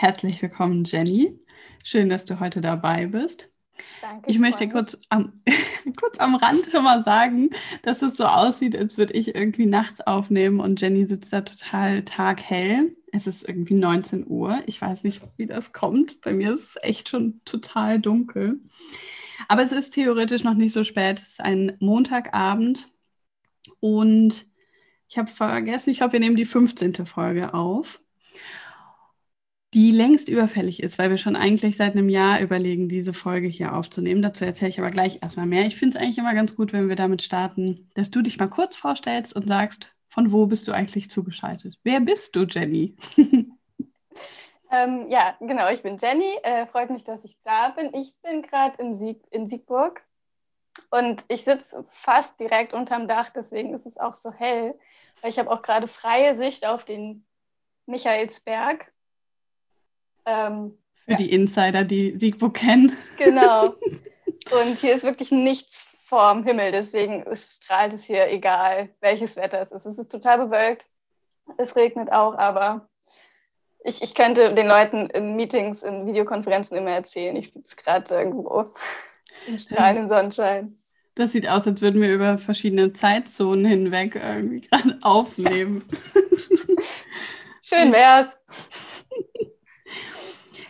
Herzlich willkommen, Jenny. Schön, dass du heute dabei bist. Danke. Ich möchte kurz am, kurz am Rand schon mal sagen, dass es so aussieht, als würde ich irgendwie nachts aufnehmen und Jenny sitzt da total taghell. Es ist irgendwie 19 Uhr. Ich weiß nicht, wie das kommt. Bei mir ist es echt schon total dunkel. Aber es ist theoretisch noch nicht so spät. Es ist ein Montagabend und ich habe vergessen, ich glaube, wir nehmen die 15. Folge auf, die längst überfällig ist, weil wir schon eigentlich seit einem Jahr überlegen, diese Folge hier aufzunehmen. Dazu erzähle ich aber gleich erstmal mehr. Ich finde es eigentlich immer ganz gut, wenn wir damit starten, dass du dich mal kurz vorstellst und sagst, von wo bist du eigentlich zugeschaltet? Wer bist du, Jenny? Ähm, ja, genau, ich bin Jenny. Äh, freut mich, dass ich da bin. Ich bin gerade Sieg, in Siegburg und ich sitze fast direkt unterm Dach, deswegen ist es auch so hell. Weil ich habe auch gerade freie Sicht auf den Michaelsberg. Ähm, Für ja. die Insider, die Siegburg kennen. Genau. Und hier ist wirklich nichts vorm Himmel, deswegen strahlt es hier, egal welches Wetter es ist. Es ist total bewölkt. Es regnet auch, aber ich, ich könnte den Leuten in Meetings, in Videokonferenzen immer erzählen, ich sitze gerade irgendwo im strahlenden Sonnenschein. Das sieht aus, als würden wir über verschiedene Zeitzonen hinweg irgendwie gerade aufnehmen. Schön wär's.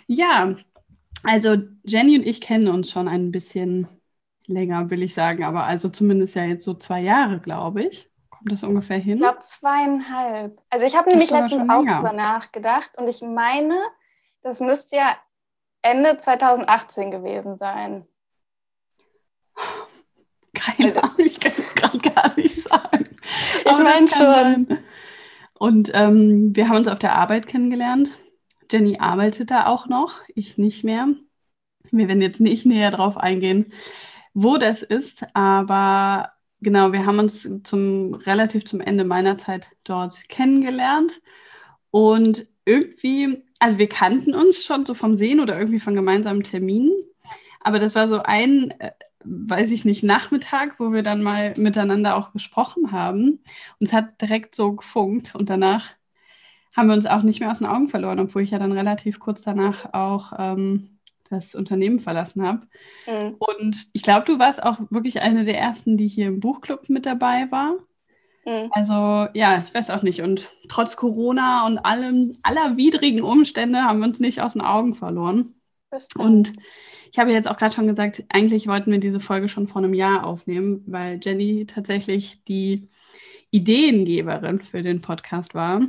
Ja, also Jenny und ich kennen uns schon ein bisschen länger, will ich sagen, aber also zumindest ja jetzt so zwei Jahre, glaube ich. Kommt das ungefähr hin? Ich glaube zweieinhalb. Also ich habe nämlich letztens auch drüber nachgedacht und ich meine, das müsste ja Ende 2018 gewesen sein. Keine also Ahnung, ich kann es gerade gar nicht sagen. Ich meine schon. Sein. Und ähm, wir haben uns auf der Arbeit kennengelernt. Jenny arbeitet da auch noch, ich nicht mehr. Wir werden jetzt nicht näher drauf eingehen, wo das ist, aber genau, wir haben uns zum relativ zum Ende meiner Zeit dort kennengelernt und irgendwie, also wir kannten uns schon so vom Sehen oder irgendwie von gemeinsamen Terminen, aber das war so ein, äh, weiß ich nicht, Nachmittag, wo wir dann mal miteinander auch gesprochen haben und es hat direkt so gefunkt und danach haben wir uns auch nicht mehr aus den Augen verloren, obwohl ich ja dann relativ kurz danach auch ähm, das Unternehmen verlassen habe. Mhm. Und ich glaube, du warst auch wirklich eine der ersten, die hier im Buchclub mit dabei war. Mhm. Also ja, ich weiß auch nicht. Und trotz Corona und allem, aller widrigen Umstände haben wir uns nicht aus den Augen verloren. Und ich habe jetzt auch gerade schon gesagt, eigentlich wollten wir diese Folge schon vor einem Jahr aufnehmen, weil Jenny tatsächlich die Ideengeberin für den Podcast war.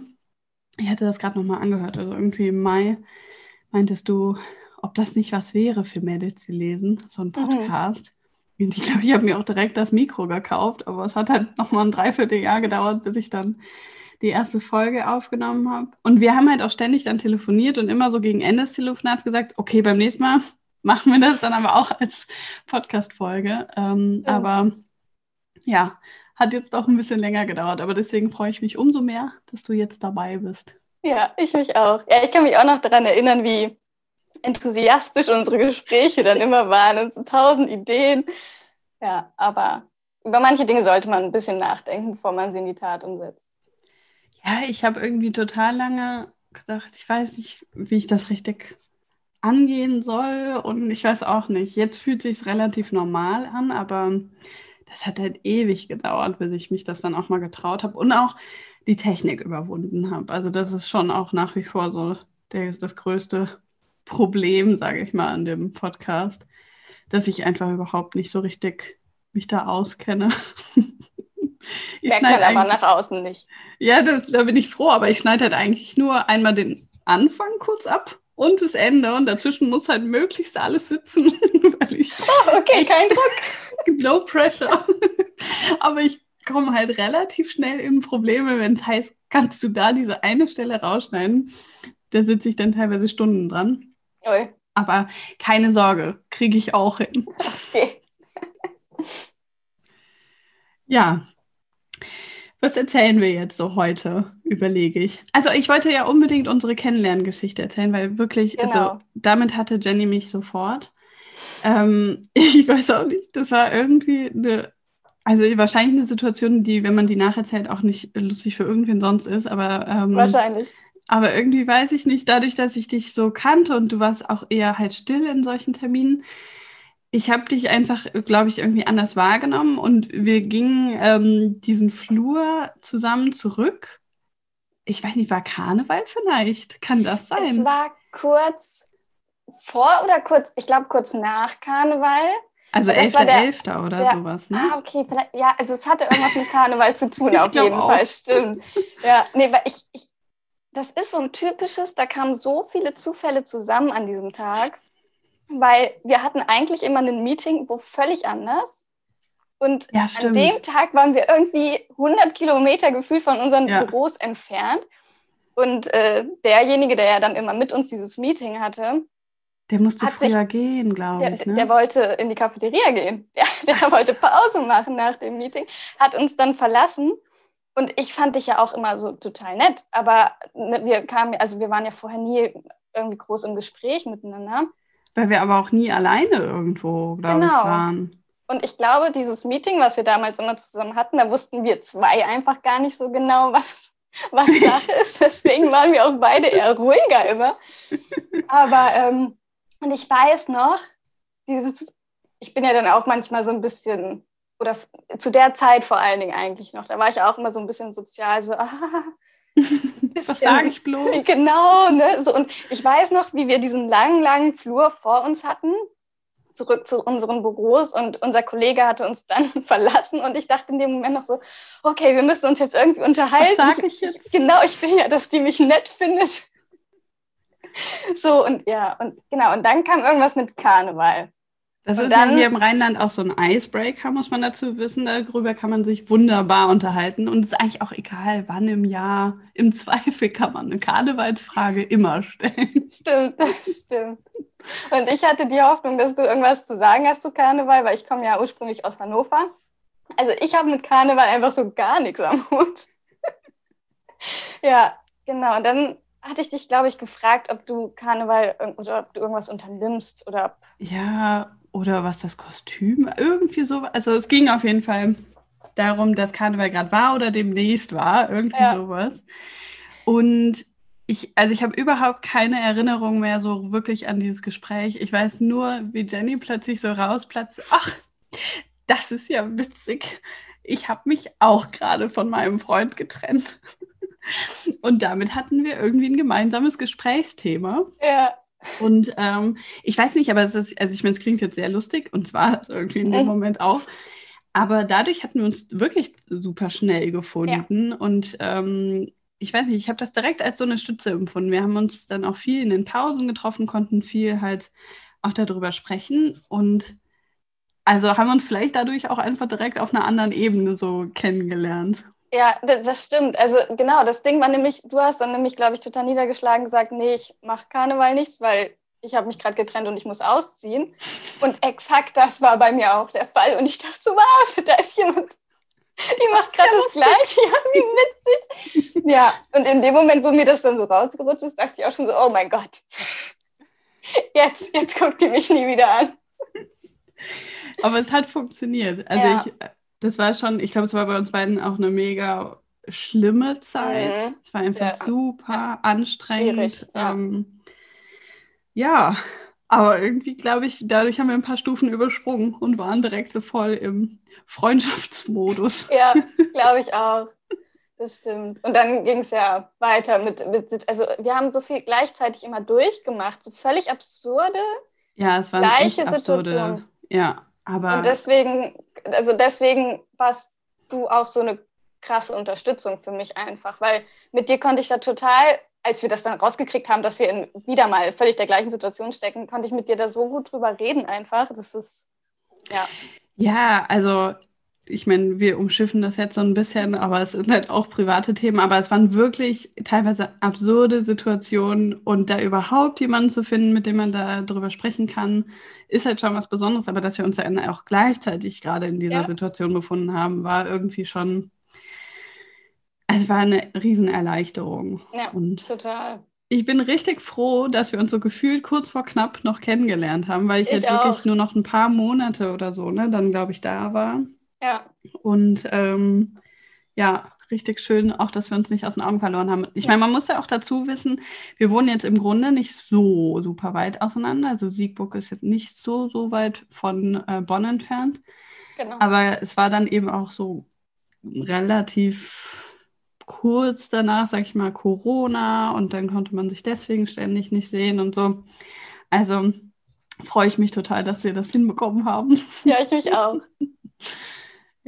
Ich hatte das gerade nochmal angehört. Also irgendwie im Mai meintest du, ob das nicht was wäre für Mädels, die lesen, so ein mhm. Podcast. Mhm. Und ich glaube, ich habe mir auch direkt das Mikro gekauft, aber es hat halt nochmal ein Dreivierteljahr gedauert, bis ich dann die erste Folge aufgenommen habe. Und wir haben halt auch ständig dann telefoniert und immer so gegen Ende des Telefonats gesagt, okay, beim nächsten Mal machen wir das dann aber auch als Podcast-Folge. Ähm, ja. Aber ja, hat jetzt doch ein bisschen länger gedauert, aber deswegen freue ich mich umso mehr, dass du jetzt dabei bist. Ja, ich mich auch. Ja, ich kann mich auch noch daran erinnern, wie enthusiastisch unsere Gespräche dann immer waren und so tausend Ideen. Ja, aber über manche Dinge sollte man ein bisschen nachdenken, bevor man sie in die Tat umsetzt. Ja, ich habe irgendwie total lange gedacht, ich weiß nicht, wie ich das richtig angehen soll und ich weiß auch nicht. Jetzt fühlt sich relativ normal an, aber das hat halt ewig gedauert, bis ich mich das dann auch mal getraut habe und auch die Technik überwunden habe. Also das ist schon auch nach wie vor so der, das größte Problem, sage ich mal, an dem Podcast, dass ich einfach überhaupt nicht so richtig mich da auskenne. ich Merkt man aber nach außen nicht. Ja, das, da bin ich froh, aber ich schneide halt eigentlich nur einmal den Anfang kurz ab und das Ende und dazwischen muss halt möglichst alles sitzen, weil ich oh, okay, kein Druck. no pressure. aber ich komme halt relativ schnell in Probleme, wenn es heißt, kannst du da diese eine Stelle rausschneiden? Da sitze ich dann teilweise Stunden dran. Ui. Aber keine Sorge, kriege ich auch hin. Okay. ja. Was erzählen wir jetzt so heute, überlege ich. Also ich wollte ja unbedingt unsere Kennenlerngeschichte erzählen, weil wirklich, also genau. also damit hatte Jenny mich sofort. Ähm, ich weiß auch nicht, das war irgendwie eine, also wahrscheinlich eine Situation, die, wenn man die nacherzählt, auch nicht lustig für irgendwen sonst ist, aber ähm, wahrscheinlich. Aber irgendwie weiß ich nicht, dadurch, dass ich dich so kannte und du warst auch eher halt still in solchen Terminen, ich habe dich einfach, glaube ich, irgendwie anders wahrgenommen und wir gingen ähm, diesen Flur zusammen zurück. Ich weiß nicht, war Karneval vielleicht? Kann das sein? Es war kurz vor oder kurz, ich glaube kurz nach Karneval. Also 11.11. oder der, sowas, ne? Ah, okay, ja, also es hatte irgendwas mit Karneval zu tun, auf jeden auch. Fall, stimmt. Ja, nee, weil ich, ich, das ist so ein typisches, da kamen so viele Zufälle zusammen an diesem Tag, weil wir hatten eigentlich immer ein Meeting, wo völlig anders. Und ja, an dem Tag waren wir irgendwie 100 Kilometer gefühlt von unseren ja. Büros entfernt. Und äh, derjenige, der ja dann immer mit uns dieses Meeting hatte, der musste früher sich, gehen, glaube ich. Ne? Der wollte in die Cafeteria gehen. Der, der wollte Pause machen nach dem Meeting, hat uns dann verlassen. Und ich fand dich ja auch immer so total nett. Aber ne, wir kamen, also wir waren ja vorher nie irgendwie groß im Gespräch miteinander. Weil wir aber auch nie alleine irgendwo, glaube genau. ich, waren. Und ich glaube, dieses Meeting, was wir damals immer zusammen hatten, da wussten wir zwei einfach gar nicht so genau, was, was Sache ist. Deswegen waren wir auch beide eher ruhiger immer. Aber ähm, und ich weiß noch, dieses, ich bin ja dann auch manchmal so ein bisschen, oder zu der Zeit vor allen Dingen eigentlich noch, da war ich auch immer so ein bisschen sozial, so, ah, was sage ich bloß? Genau, ne? So, und ich weiß noch, wie wir diesen langen, langen Flur vor uns hatten, zurück zu unseren Büros und unser Kollege hatte uns dann verlassen und ich dachte in dem Moment noch so, okay, wir müssen uns jetzt irgendwie unterhalten. Was sage ich jetzt? Genau, ich will ja, dass die mich nett findet. So, und ja, und genau, und dann kam irgendwas mit Karneval. Das und ist dann, ja hier im Rheinland auch so ein Icebreaker, muss man dazu wissen. Darüber kann man sich wunderbar unterhalten. Und es ist eigentlich auch egal, wann im Jahr. Im Zweifel kann man eine Karnevalsfrage immer stellen. Stimmt, das stimmt. Und ich hatte die Hoffnung, dass du irgendwas zu sagen hast zu Karneval, weil ich komme ja ursprünglich aus Hannover. Also ich habe mit Karneval einfach so gar nichts am Hut. ja, genau. Und dann hatte ich dich, glaube ich, gefragt, ob du Karneval oder ob du irgendwas unternimmst oder ob. Ja, oder was das Kostüm, irgendwie so. Also es ging auf jeden Fall darum, dass Karneval gerade war oder demnächst war, irgendwie ja. sowas. Und ich, also ich habe überhaupt keine Erinnerung mehr so wirklich an dieses Gespräch. Ich weiß nur, wie Jenny plötzlich so rausplatzt. Ach, das ist ja witzig. Ich habe mich auch gerade von meinem Freund getrennt. Und damit hatten wir irgendwie ein gemeinsames Gesprächsthema. Ja. Und ähm, ich weiß nicht, aber es ist, also ich meine, es klingt jetzt sehr lustig und zwar irgendwie in dem mhm. Moment auch. Aber dadurch hatten wir uns wirklich super schnell gefunden. Ja. Und ähm, ich weiß nicht, ich habe das direkt als so eine Stütze empfunden. Wir haben uns dann auch viel in den Pausen getroffen, konnten viel halt auch darüber sprechen. Und also haben wir uns vielleicht dadurch auch einfach direkt auf einer anderen Ebene so kennengelernt. Ja, das stimmt. Also genau, das Ding war nämlich, du hast dann nämlich, glaube ich, total niedergeschlagen gesagt, nee, ich mache Karneval nichts, weil ich habe mich gerade getrennt und ich muss ausziehen. Und exakt das war bei mir auch der Fall. Und ich dachte so, wow, da ist jemand, die macht gerade das Gleiche. Ja, wie witzig. Ja, und in dem Moment, wo mir das dann so rausgerutscht ist, dachte ich auch schon so, oh mein Gott. Jetzt, jetzt guckt die mich nie wieder an. Aber es hat funktioniert. Also ja. ich das war schon, ich glaube, es war bei uns beiden auch eine mega schlimme Zeit. Mhm. Es war einfach Sehr, super ja. anstrengend. Ja. Ähm, ja. aber irgendwie, glaube ich, dadurch haben wir ein paar Stufen übersprungen und waren direkt so voll im Freundschaftsmodus. Ja, glaube ich auch. Das stimmt. Und dann ging es ja weiter mit, mit, also wir haben so viel gleichzeitig immer durchgemacht, so völlig absurde, ja, es waren gleiche Situationen. Ja, aber. Und deswegen also deswegen warst du auch so eine krasse Unterstützung für mich einfach, weil mit dir konnte ich da total, als wir das dann rausgekriegt haben, dass wir in wieder mal völlig der gleichen Situation stecken, konnte ich mit dir da so gut drüber reden einfach. Das ist, ja. Ja, also ich meine, wir umschiffen das jetzt so ein bisschen, aber es sind halt auch private Themen, aber es waren wirklich teilweise absurde Situationen und da überhaupt jemanden zu finden, mit dem man da drüber sprechen kann, ist halt schon was Besonderes, aber dass wir uns dann auch gleichzeitig gerade in dieser ja. Situation befunden haben, war irgendwie schon, also war eine Riesenerleichterung. Ja, und total. Ich bin richtig froh, dass wir uns so gefühlt kurz vor knapp noch kennengelernt haben, weil ich, ich halt auch. wirklich nur noch ein paar Monate oder so, ne, dann glaube ich da war. Ja. Und ähm, ja, richtig schön, auch dass wir uns nicht aus den Augen verloren haben. Ich meine, man muss ja auch dazu wissen, wir wohnen jetzt im Grunde nicht so super weit auseinander. Also Siegburg ist jetzt nicht so, so weit von äh, Bonn entfernt. Genau. Aber es war dann eben auch so relativ kurz danach, sag ich mal, Corona und dann konnte man sich deswegen ständig nicht sehen und so. Also freue ich mich total, dass wir das hinbekommen haben. Ja, ich mich auch.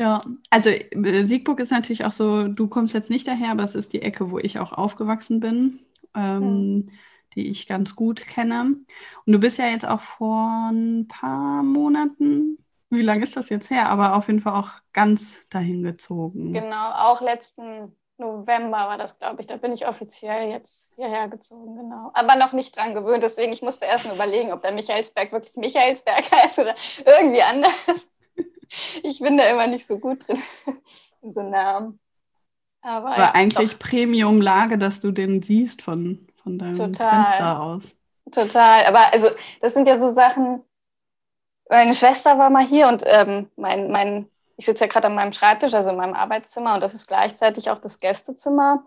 Ja, also äh, Siegburg ist natürlich auch so, du kommst jetzt nicht daher, aber es ist die Ecke, wo ich auch aufgewachsen bin, ähm, mhm. die ich ganz gut kenne. Und du bist ja jetzt auch vor ein paar Monaten, wie lange ist das jetzt her, aber auf jeden Fall auch ganz dahin gezogen. Genau, auch letzten November war das, glaube ich. Da bin ich offiziell jetzt hierher gezogen, genau. Aber noch nicht dran gewöhnt, deswegen ich musste erst mal überlegen, ob der Michaelsberg wirklich Michaelsberg heißt oder irgendwie anders ich bin da immer nicht so gut drin in so Namen. Aber, Aber ja, eigentlich Premium-Lage, dass du den siehst von, von deinem total, Fenster aus. Total. Aber also, das sind ja so Sachen. Meine Schwester war mal hier und ähm, mein, mein, ich sitze ja gerade an meinem Schreibtisch, also in meinem Arbeitszimmer, und das ist gleichzeitig auch das Gästezimmer.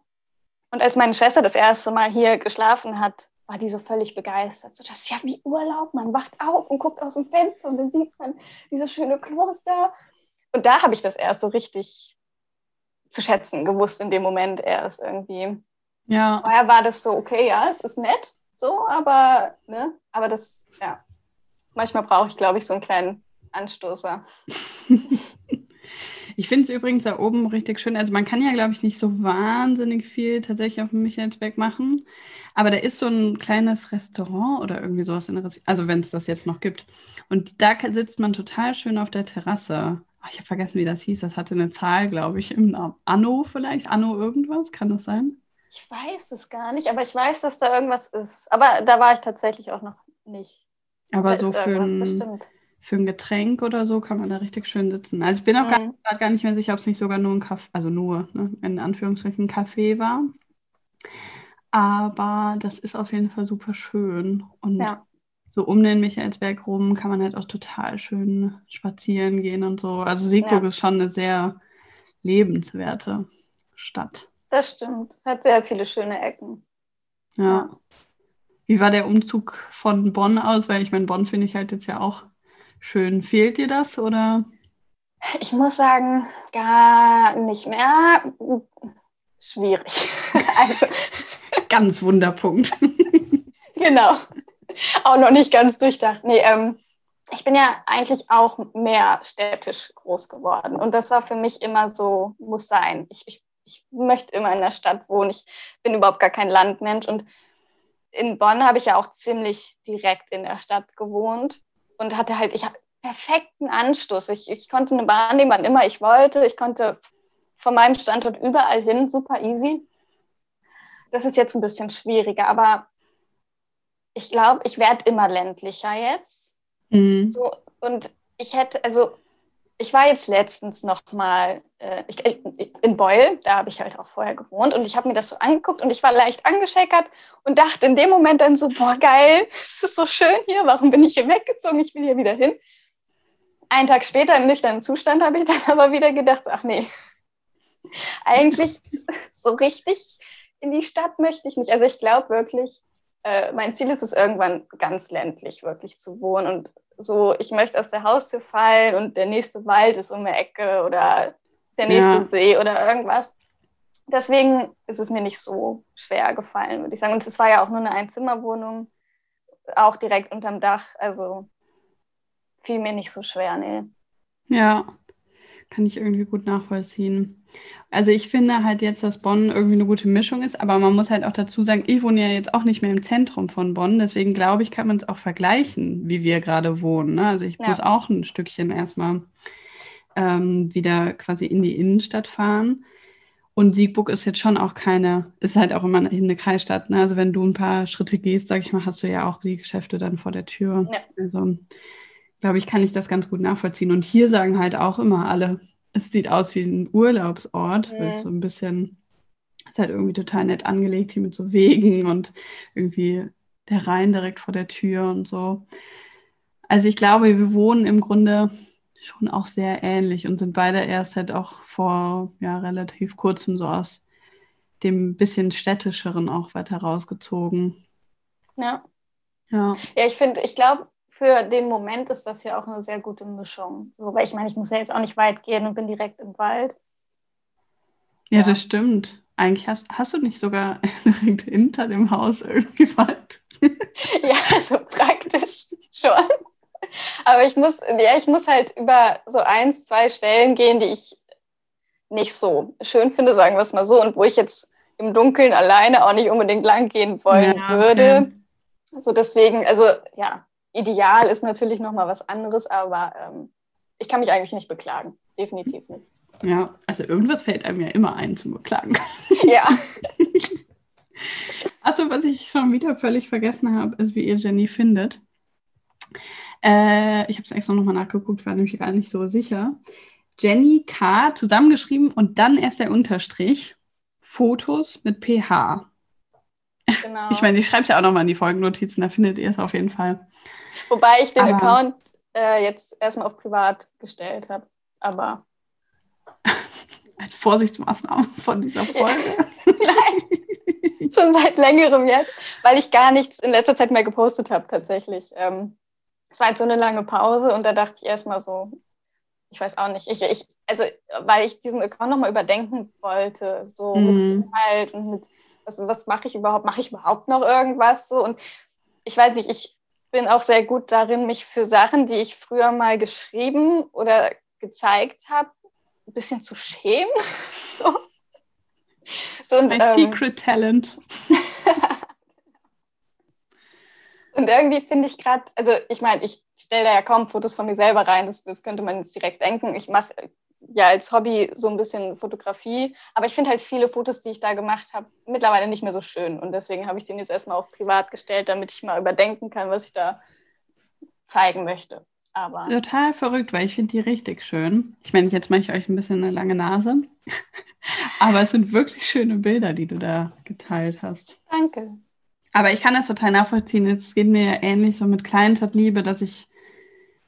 Und als meine Schwester das erste Mal hier geschlafen hat, war die so völlig begeistert. So, das ist ja wie Urlaub. Man wacht auf und guckt aus dem Fenster und dann sieht man dieses schöne Kloster. Und da habe ich das erst so richtig zu schätzen gewusst in dem Moment erst irgendwie. Ja. Vorher war das so, okay, ja, es ist nett, so, aber, ne, aber das, ja. Manchmal brauche ich, glaube ich, so einen kleinen Anstoßer. Ich finde es übrigens da oben richtig schön. Also man kann ja, glaube ich, nicht so wahnsinnig viel tatsächlich auf dem Michaelsberg machen. Aber da ist so ein kleines Restaurant oder irgendwie sowas in der Also wenn es das jetzt noch gibt. Und da sitzt man total schön auf der Terrasse. Ach, ich habe vergessen, wie das hieß. Das hatte eine Zahl, glaube ich, im Namen. Anno vielleicht? Anno irgendwas? Kann das sein? Ich weiß es gar nicht, aber ich weiß, dass da irgendwas ist. Aber da war ich tatsächlich auch noch nicht. Aber da so für ein, bestimmt für ein Getränk oder so kann man da richtig schön sitzen. Also ich bin auch mhm. gar, gar, nicht mehr sicher, ob es nicht sogar nur ein Kaffee, also nur, ne, in Anführungsstrichen ein Kaffee war. Aber das ist auf jeden Fall super schön. Und ja. so um den Michaelsberg rum kann man halt auch total schön spazieren gehen und so. Also Siegburg ja. ist schon eine sehr lebenswerte Stadt. Das stimmt. Hat sehr viele schöne Ecken. Ja. ja. Wie war der Umzug von Bonn aus? Weil ich meine, Bonn finde ich halt jetzt ja auch schön. Fehlt dir das oder? Ich muss sagen, gar nicht mehr. Schwierig. also. Ganz Wunderpunkt. genau. Auch noch nicht ganz durchdacht. Nee, ähm, ich bin ja eigentlich auch mehr städtisch groß geworden. Und das war für mich immer so, muss sein. Ich, ich, ich möchte immer in der Stadt wohnen. Ich bin überhaupt gar kein Landmensch. Und in Bonn habe ich ja auch ziemlich direkt in der Stadt gewohnt und hatte halt, ich habe perfekten Anstoß. Ich, ich konnte eine Bahn nehmen, wann immer ich wollte. Ich konnte von meinem Standort überall hin, super easy. Das ist jetzt ein bisschen schwieriger, aber ich glaube, ich werde immer ländlicher jetzt. Mhm. So, und ich hätte, also ich war jetzt letztens noch mal äh, ich, in Beul, da habe ich halt auch vorher gewohnt und ich habe mir das so angeguckt und ich war leicht angescheckert und dachte in dem Moment dann so, boah geil, es ist so schön hier, warum bin ich hier weggezogen, ich will hier wieder hin. Einen Tag später im nüchternen Zustand habe ich dann aber wieder gedacht, ach nee, eigentlich so richtig in die Stadt möchte ich nicht. Also ich glaube wirklich, äh, mein Ziel ist es irgendwann ganz ländlich wirklich zu wohnen und so, ich möchte aus der Haustür fallen und der nächste Wald ist um die Ecke oder der nächste ja. See oder irgendwas. Deswegen ist es mir nicht so schwer gefallen, würde ich sagen. Und es war ja auch nur eine Einzimmerwohnung, auch direkt unterm Dach. Also fiel mir nicht so schwer, nee. Ja, kann ich irgendwie gut nachvollziehen. Also ich finde halt jetzt, dass Bonn irgendwie eine gute Mischung ist, aber man muss halt auch dazu sagen, ich wohne ja jetzt auch nicht mehr im Zentrum von Bonn, deswegen glaube ich, kann man es auch vergleichen, wie wir gerade wohnen. Ne? Also ich ja. muss auch ein Stückchen erstmal ähm, wieder quasi in die Innenstadt fahren. Und Siegburg ist jetzt schon auch keine, ist halt auch immer eine Kreisstadt. Ne? Also wenn du ein paar Schritte gehst, sag ich mal, hast du ja auch die Geschäfte dann vor der Tür. Ja. Also glaube ich, kann ich das ganz gut nachvollziehen. Und hier sagen halt auch immer alle, es sieht aus wie ein Urlaubsort, mhm. weil es so ein bisschen, ist halt irgendwie total nett angelegt hier mit so Wegen und irgendwie der Rhein direkt vor der Tür und so. Also ich glaube, wir wohnen im Grunde schon auch sehr ähnlich und sind beide erst halt auch vor ja, relativ kurzem so aus dem bisschen städtischeren auch weiter rausgezogen. Ja. Ja, ja ich finde, ich glaube, für den Moment ist das ja auch eine sehr gute Mischung. So, weil ich meine, ich muss ja jetzt auch nicht weit gehen und bin direkt im Wald. Ja, ja. das stimmt. Eigentlich hast, hast du nicht sogar direkt hinter dem Haus irgendwie Wald. ja, so praktisch schon. Aber ich muss, ja, ich muss halt über so eins, zwei Stellen gehen, die ich nicht so schön finde, sagen wir es mal so, und wo ich jetzt im Dunkeln alleine auch nicht unbedingt lang gehen wollen ja, okay. würde. So deswegen, also ja, ideal ist natürlich nochmal was anderes, aber ähm, ich kann mich eigentlich nicht beklagen. Definitiv nicht. Ja, also irgendwas fällt einem ja immer ein zum Beklagen. Ja. also, was ich schon wieder völlig vergessen habe, ist, wie ihr Jenny findet. Äh, ich habe es extra nochmal nachgeguckt, war nämlich gar nicht so sicher. Jenny K. zusammengeschrieben und dann erst der Unterstrich. Fotos mit PH. Genau. Ich meine, ich schreibe es ja auch nochmal in die Folgennotizen, da findet ihr es auf jeden Fall. Wobei ich den aber, Account äh, jetzt erstmal auf privat gestellt habe. Aber. Als Vorsichtsmaßnahme von dieser Folge. Nein. Schon seit längerem jetzt, weil ich gar nichts in letzter Zeit mehr gepostet habe, tatsächlich. Ähm, es war jetzt so eine lange Pause und da dachte ich erstmal so, ich weiß auch nicht, ich, ich, also weil ich diesen Account nochmal überdenken wollte, so mhm. mit Inhalt und mit, was, was mache ich überhaupt, mache ich überhaupt noch irgendwas so und ich weiß nicht, ich bin auch sehr gut darin, mich für Sachen, die ich früher mal geschrieben oder gezeigt habe, ein bisschen zu schämen. so. So, und, My ähm, secret talent. Und irgendwie finde ich gerade, also ich meine, ich stelle da ja kaum Fotos von mir selber rein, das, das könnte man jetzt direkt denken. Ich mache ja als Hobby so ein bisschen Fotografie, aber ich finde halt viele Fotos, die ich da gemacht habe, mittlerweile nicht mehr so schön. Und deswegen habe ich den jetzt erstmal auf privat gestellt, damit ich mal überdenken kann, was ich da zeigen möchte. Aber Total verrückt, weil ich finde die richtig schön. Ich meine, jetzt mache ich euch ein bisschen eine lange Nase. aber es sind wirklich schöne Bilder, die du da geteilt hast. Danke. Aber ich kann das total nachvollziehen. Es geht mir ähnlich so mit Kleinstadtliebe, dass ich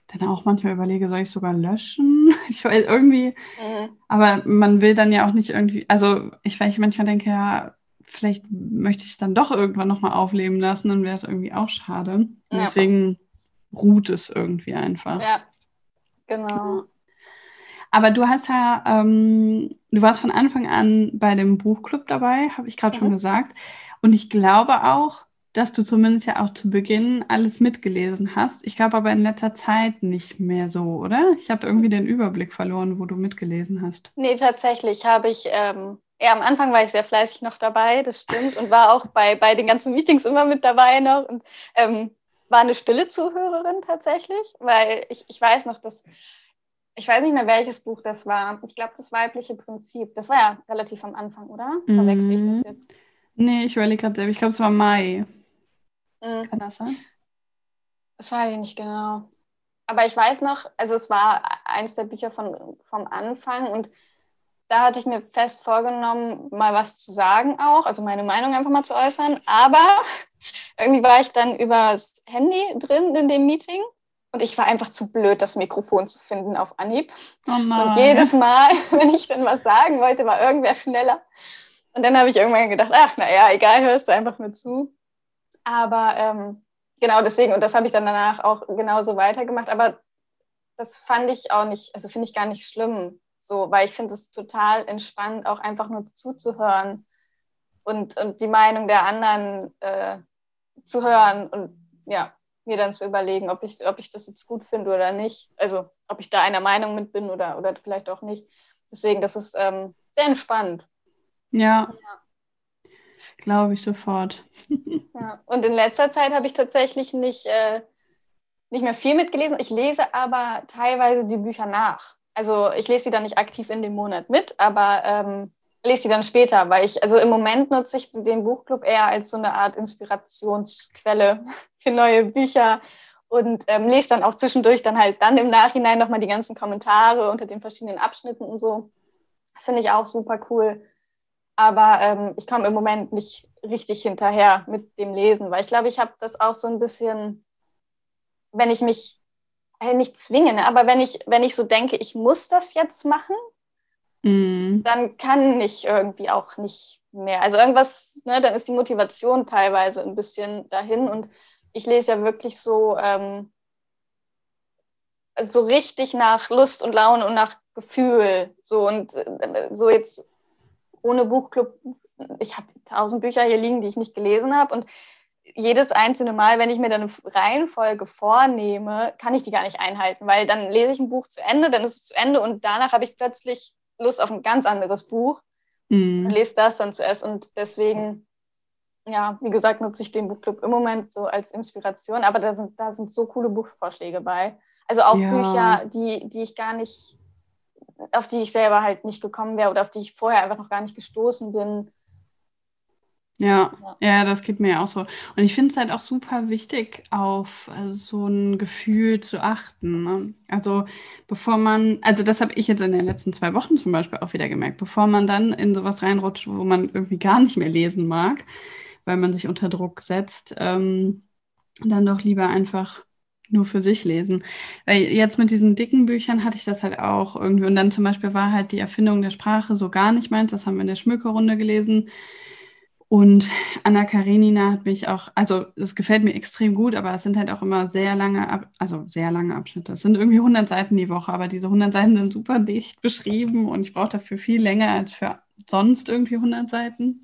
dann auch manchmal überlege, soll ich sogar löschen? Ich weiß irgendwie, mhm. aber man will dann ja auch nicht irgendwie, also ich, weil ich manchmal denke, ja, vielleicht möchte ich es dann doch irgendwann nochmal aufleben lassen, dann wäre es irgendwie auch schade. Ja. Deswegen ruht es irgendwie einfach. Ja, genau. Aber du hast ja, ähm, du warst von Anfang an bei dem Buchclub dabei, habe ich gerade mhm. schon gesagt. Und ich glaube auch, dass du zumindest ja auch zu Beginn alles mitgelesen hast. Ich glaube aber in letzter Zeit nicht mehr so, oder? Ich habe irgendwie den Überblick verloren, wo du mitgelesen hast. Nee, tatsächlich habe ich, ähm, ja, am Anfang war ich sehr fleißig noch dabei, das stimmt, und war auch bei, bei den ganzen Meetings immer mit dabei noch und ähm, war eine stille Zuhörerin tatsächlich, weil ich, ich weiß noch, dass ich weiß nicht mehr, welches Buch das war. Ich glaube, das weibliche Prinzip. Das war ja relativ am Anfang, oder? Verwechsel ich das mhm. jetzt? Nee, ich überlege gerade selber. Ich glaube, es war Mai. Mhm. Kann das sein? Das weiß ich nicht genau. Aber ich weiß noch, also es war eins der Bücher von, vom Anfang und da hatte ich mir fest vorgenommen, mal was zu sagen auch, also meine Meinung einfach mal zu äußern. Aber irgendwie war ich dann übers Handy drin in dem Meeting und ich war einfach zu blöd, das Mikrofon zu finden auf Anhieb. Oh und jedes Mal, wenn ich dann was sagen wollte, war irgendwer schneller. Und dann habe ich irgendwann gedacht, ach, naja, egal, hörst du einfach nur zu. Aber ähm, genau deswegen, und das habe ich dann danach auch genauso weitergemacht. Aber das fand ich auch nicht, also finde ich gar nicht schlimm, so, weil ich finde es total entspannt, auch einfach nur zuzuhören und, und die Meinung der anderen äh, zu hören und ja, mir dann zu überlegen, ob ich, ob ich das jetzt gut finde oder nicht. Also ob ich da einer Meinung mit bin oder, oder vielleicht auch nicht. Deswegen, das ist ähm, sehr entspannt. Ja. ja. Glaube ich sofort. ja. Und in letzter Zeit habe ich tatsächlich nicht, äh, nicht mehr viel mitgelesen. Ich lese aber teilweise die Bücher nach. Also ich lese die dann nicht aktiv in dem Monat mit, aber ähm, lese die dann später, weil ich, also im Moment nutze ich den Buchclub eher als so eine Art Inspirationsquelle für neue Bücher und ähm, lese dann auch zwischendurch dann halt dann im Nachhinein nochmal die ganzen Kommentare unter den verschiedenen Abschnitten und so. Das finde ich auch super cool. Aber ähm, ich komme im Moment nicht richtig hinterher mit dem Lesen, weil ich glaube, ich habe das auch so ein bisschen, wenn ich mich äh, nicht zwinge, ne, aber wenn ich, wenn ich so denke, ich muss das jetzt machen, mm. dann kann ich irgendwie auch nicht mehr. Also irgendwas, ne, dann ist die Motivation teilweise ein bisschen dahin und ich lese ja wirklich so, ähm, so richtig nach Lust und Laune und nach Gefühl. So und äh, so jetzt ohne Buchclub, ich habe tausend Bücher hier liegen, die ich nicht gelesen habe und jedes einzelne Mal, wenn ich mir dann eine Reihenfolge vornehme, kann ich die gar nicht einhalten, weil dann lese ich ein Buch zu Ende, dann ist es zu Ende und danach habe ich plötzlich Lust auf ein ganz anderes Buch mm. und lese das dann zuerst und deswegen ja, wie gesagt, nutze ich den Buchclub im Moment so als Inspiration, aber da sind, da sind so coole Buchvorschläge bei. Also auch ja. Bücher, die, die ich gar nicht, auf die ich selber halt nicht gekommen wäre oder auf die ich vorher einfach noch gar nicht gestoßen bin. Ja, ja, ja, das geht mir auch so. Und ich finde es halt auch super wichtig, auf äh, so ein Gefühl zu achten. Ne? Also bevor man, also das habe ich jetzt in den letzten zwei Wochen zum Beispiel auch wieder gemerkt, bevor man dann in sowas reinrutscht, wo man irgendwie gar nicht mehr lesen mag, weil man sich unter Druck setzt, ähm, dann doch lieber einfach nur für sich lesen. Weil jetzt mit diesen dicken Büchern hatte ich das halt auch irgendwie. Und dann zum Beispiel war halt die Erfindung der Sprache so gar nicht meins. Das haben wir in der Schmückerrunde gelesen. Und Anna Karenina hat mich auch, also es gefällt mir extrem gut, aber es sind halt auch immer sehr lange, also sehr lange Abschnitte. Es sind irgendwie 100 Seiten die Woche, aber diese 100 Seiten sind super dicht beschrieben und ich brauche dafür viel länger als für sonst irgendwie 100 Seiten.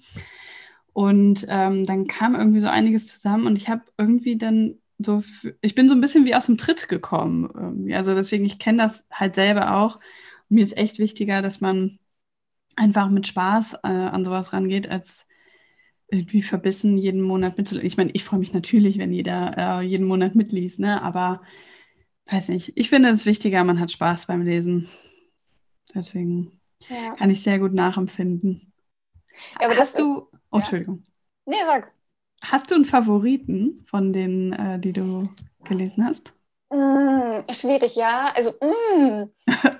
Und ähm, dann kam irgendwie so einiges zusammen und ich habe irgendwie dann so, ich bin so ein bisschen wie aus dem Tritt gekommen. Irgendwie. Also deswegen, ich kenne das halt selber auch. Und mir ist echt wichtiger, dass man einfach mit Spaß äh, an sowas rangeht, als irgendwie verbissen jeden Monat mitzulesen. Ich meine, ich freue mich natürlich, wenn jeder äh, jeden Monat mitliest, ne? aber weiß nicht, ich finde es wichtiger, man hat Spaß beim Lesen. Deswegen ja. kann ich sehr gut nachempfinden. Ja, aber Hast du Oh, ja. Entschuldigung. Nee, sag. Hast du einen Favoriten von denen, äh, die du gelesen hast? Mm, schwierig, ja. Also, mm,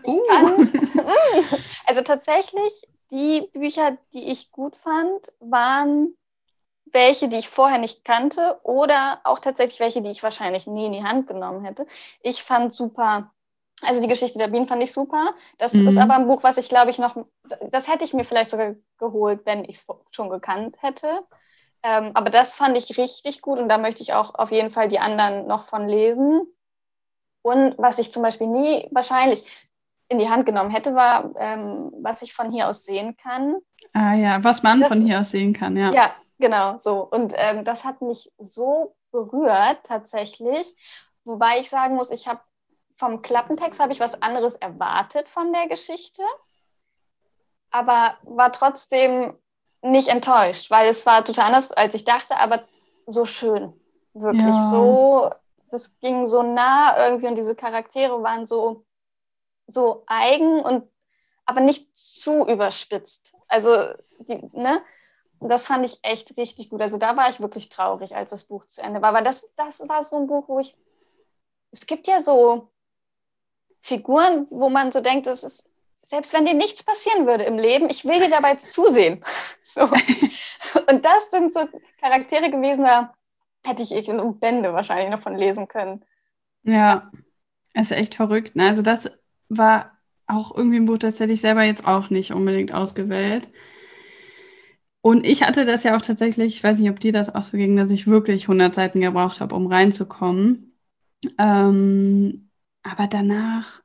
uh. fand, mm, also tatsächlich, die Bücher, die ich gut fand, waren welche, die ich vorher nicht kannte oder auch tatsächlich welche, die ich wahrscheinlich nie in die Hand genommen hätte. Ich fand super also die Geschichte der Bienen fand ich super. Das mhm. ist aber ein Buch, was ich glaube ich noch, das hätte ich mir vielleicht sogar geholt, wenn ich es schon gekannt hätte. Ähm, aber das fand ich richtig gut und da möchte ich auch auf jeden Fall die anderen noch von lesen. Und was ich zum Beispiel nie wahrscheinlich in die Hand genommen hätte, war, ähm, was ich von hier aus sehen kann. Ah ja, was man das, von hier aus sehen kann, ja. Ja, genau, so. Und ähm, das hat mich so berührt tatsächlich. Wobei ich sagen muss, ich habe vom Klappentext habe ich was anderes erwartet von der Geschichte, aber war trotzdem nicht enttäuscht, weil es war total anders, als ich dachte, aber so schön. Wirklich ja. so, das ging so nah irgendwie und diese Charaktere waren so, so eigen und aber nicht zu überspitzt. Also, die, ne? Das fand ich echt richtig gut. Also da war ich wirklich traurig, als das Buch zu Ende war. Aber das, das war so ein Buch, wo ich. Es gibt ja so Figuren, wo man so denkt, das ist, selbst wenn dir nichts passieren würde im Leben, ich will dir dabei zusehen. So. Und das sind so Charaktere gewesen, da hätte ich in Bände wahrscheinlich noch von lesen können. Ja, ist echt verrückt. Ne? Also das war auch irgendwie ein Buch, das hätte ich selber jetzt auch nicht unbedingt ausgewählt. Und ich hatte das ja auch tatsächlich, ich weiß nicht, ob dir das auch so ging, dass ich wirklich 100 Seiten gebraucht habe, um reinzukommen. Ähm, aber danach,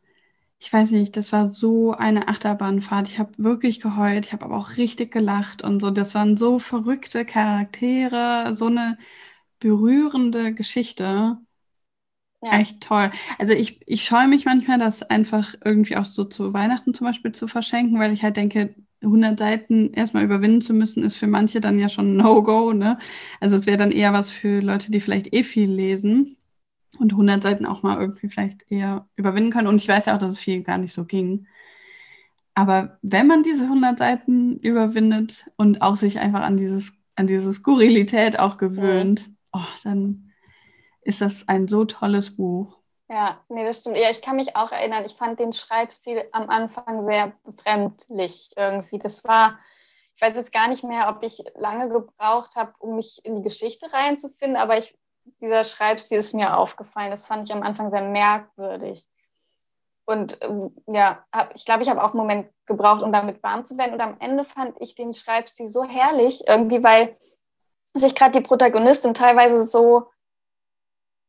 ich weiß nicht, das war so eine Achterbahnfahrt. Ich habe wirklich geheult, ich habe aber auch richtig gelacht und so. Das waren so verrückte Charaktere, so eine berührende Geschichte. Ja. Echt toll. Also ich, ich scheue mich manchmal, das einfach irgendwie auch so zu Weihnachten zum Beispiel zu verschenken, weil ich halt denke, 100 Seiten erstmal überwinden zu müssen, ist für manche dann ja schon No-Go. Ne? Also es wäre dann eher was für Leute, die vielleicht eh viel lesen. Und 100 Seiten auch mal irgendwie vielleicht eher überwinden können. Und ich weiß ja auch, dass es viel gar nicht so ging. Aber wenn man diese 100 Seiten überwindet und auch sich einfach an dieses an diese Skurrilität auch gewöhnt, mhm. oh, dann ist das ein so tolles Buch. Ja, nee, das stimmt. Ja, ich kann mich auch erinnern, ich fand den Schreibstil am Anfang sehr befremdlich irgendwie. Das war, ich weiß jetzt gar nicht mehr, ob ich lange gebraucht habe, um mich in die Geschichte reinzufinden, aber ich, dieser Schreibstil ist mir aufgefallen. Das fand ich am Anfang sehr merkwürdig. Und ähm, ja, hab, ich glaube, ich habe auch einen Moment gebraucht, um damit warm zu werden. Und am Ende fand ich den Schreibstil so herrlich, irgendwie, weil sich gerade die Protagonistin teilweise so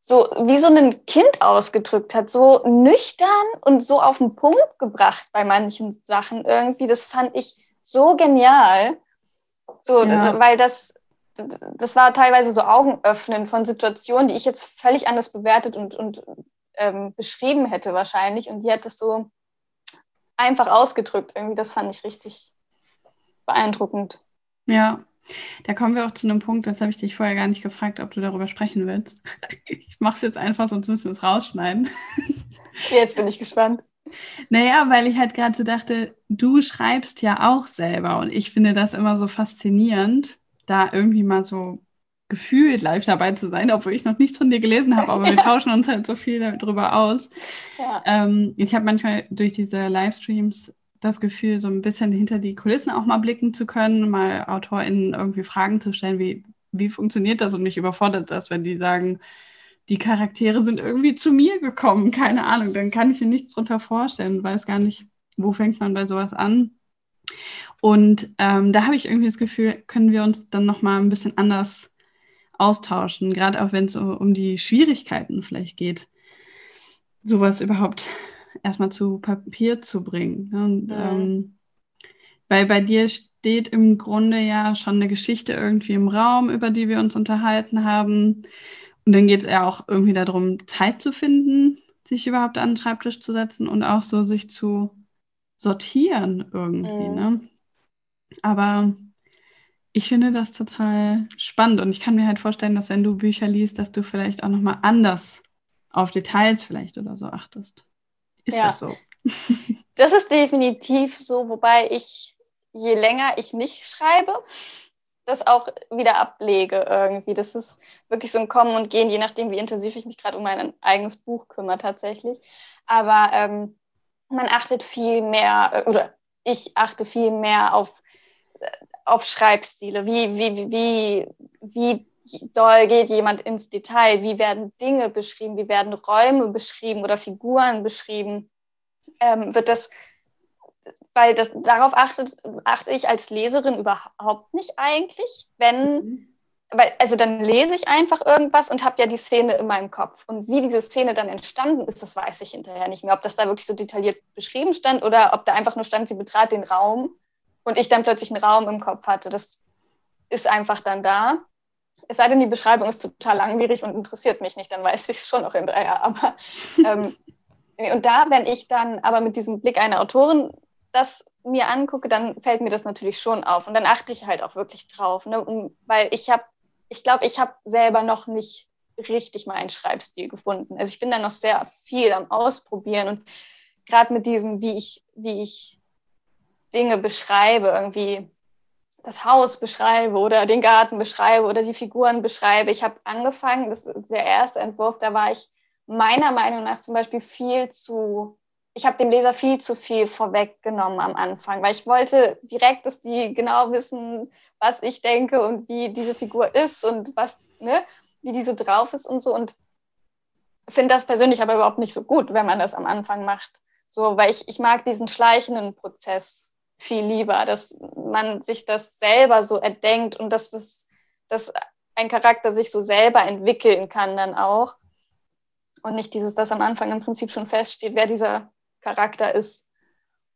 so wie so ein Kind ausgedrückt hat, so nüchtern und so auf den Punkt gebracht bei manchen Sachen irgendwie. Das fand ich so genial. So, ja. weil das, das war teilweise so Augenöffnen von Situationen, die ich jetzt völlig anders bewertet und, und ähm, beschrieben hätte wahrscheinlich. Und die hat das so einfach ausgedrückt. Irgendwie, das fand ich richtig beeindruckend. Ja, da kommen wir auch zu einem Punkt, das habe ich dich vorher gar nicht gefragt, ob du darüber sprechen willst. Ich mache es jetzt einfach, sonst müssen wir es rausschneiden. Jetzt bin ich gespannt. Naja, weil ich halt gerade so dachte, du schreibst ja auch selber und ich finde das immer so faszinierend, da irgendwie mal so gefühlt live dabei zu sein, obwohl ich noch nichts von dir gelesen habe, aber wir tauschen uns halt so viel darüber aus. Ja. Ähm, ich habe manchmal durch diese Livestreams das Gefühl, so ein bisschen hinter die Kulissen auch mal blicken zu können, mal AutorInnen irgendwie Fragen zu stellen, wie, wie funktioniert das und mich überfordert das, wenn die sagen, die Charaktere sind irgendwie zu mir gekommen, keine Ahnung, dann kann ich mir nichts drunter vorstellen, weiß gar nicht, wo fängt man bei sowas an. Und ähm, da habe ich irgendwie das Gefühl, können wir uns dann nochmal ein bisschen anders austauschen, gerade auch wenn es um die Schwierigkeiten vielleicht geht, sowas überhaupt erstmal zu Papier zu bringen. Ne? Und, ja. ähm, weil bei dir steht im Grunde ja schon eine Geschichte irgendwie im Raum, über die wir uns unterhalten haben. Und dann geht es eher auch irgendwie darum, Zeit zu finden, sich überhaupt an den Schreibtisch zu setzen und auch so sich zu sortieren irgendwie. Mhm. Ne? Aber ich finde das total spannend und ich kann mir halt vorstellen, dass wenn du Bücher liest, dass du vielleicht auch nochmal anders auf Details vielleicht oder so achtest. Ist ja. das so? das ist definitiv so, wobei ich, je länger ich nicht schreibe, das auch wieder ablege irgendwie. Das ist wirklich so ein Kommen und Gehen, je nachdem, wie intensiv ich mich gerade um mein eigenes Buch kümmere tatsächlich. Aber ähm, man achtet viel mehr, äh, oder ich achte viel mehr auf, auf Schreibstile. Wie, wie, wie, wie doll geht jemand ins Detail? Wie werden Dinge beschrieben? Wie werden Räume beschrieben oder Figuren beschrieben? Ähm, wird das, weil das darauf achtet, achte ich als Leserin überhaupt nicht eigentlich, wenn, mhm. weil, also dann lese ich einfach irgendwas und habe ja die Szene in meinem Kopf. Und wie diese Szene dann entstanden ist, das weiß ich hinterher nicht mehr. Ob das da wirklich so detailliert beschrieben stand oder ob da einfach nur stand, sie betrat den Raum und ich dann plötzlich einen Raum im Kopf hatte. Das ist einfach dann da. Es sei denn, die Beschreibung ist total langwierig und interessiert mich nicht, dann weiß ich es schon noch in drei Jahren. Aber ähm, und da, wenn ich dann aber mit diesem Blick einer Autorin das mir angucke, dann fällt mir das natürlich schon auf. Und dann achte ich halt auch wirklich drauf. Ne? Um, weil ich habe, ich glaube, ich habe selber noch nicht richtig meinen Schreibstil gefunden. Also ich bin da noch sehr viel am Ausprobieren und gerade mit diesem, wie ich, wie ich Dinge beschreibe, irgendwie das Haus beschreibe oder den Garten beschreibe oder die Figuren beschreibe. Ich habe angefangen, das ist der erste Entwurf, da war ich meiner Meinung nach zum Beispiel viel zu, ich habe dem Leser viel zu viel vorweggenommen am Anfang, weil ich wollte direkt, dass die genau wissen, was ich denke und wie diese Figur ist und was, ne, wie die so drauf ist und so. Und finde das persönlich aber überhaupt nicht so gut, wenn man das am Anfang macht. So, weil ich, ich mag diesen schleichenden Prozess viel lieber, dass man sich das selber so erdenkt und dass das, dass ein Charakter sich so selber entwickeln kann dann auch. Und nicht dieses, dass am Anfang im Prinzip schon feststeht, wer dieser Charakter ist.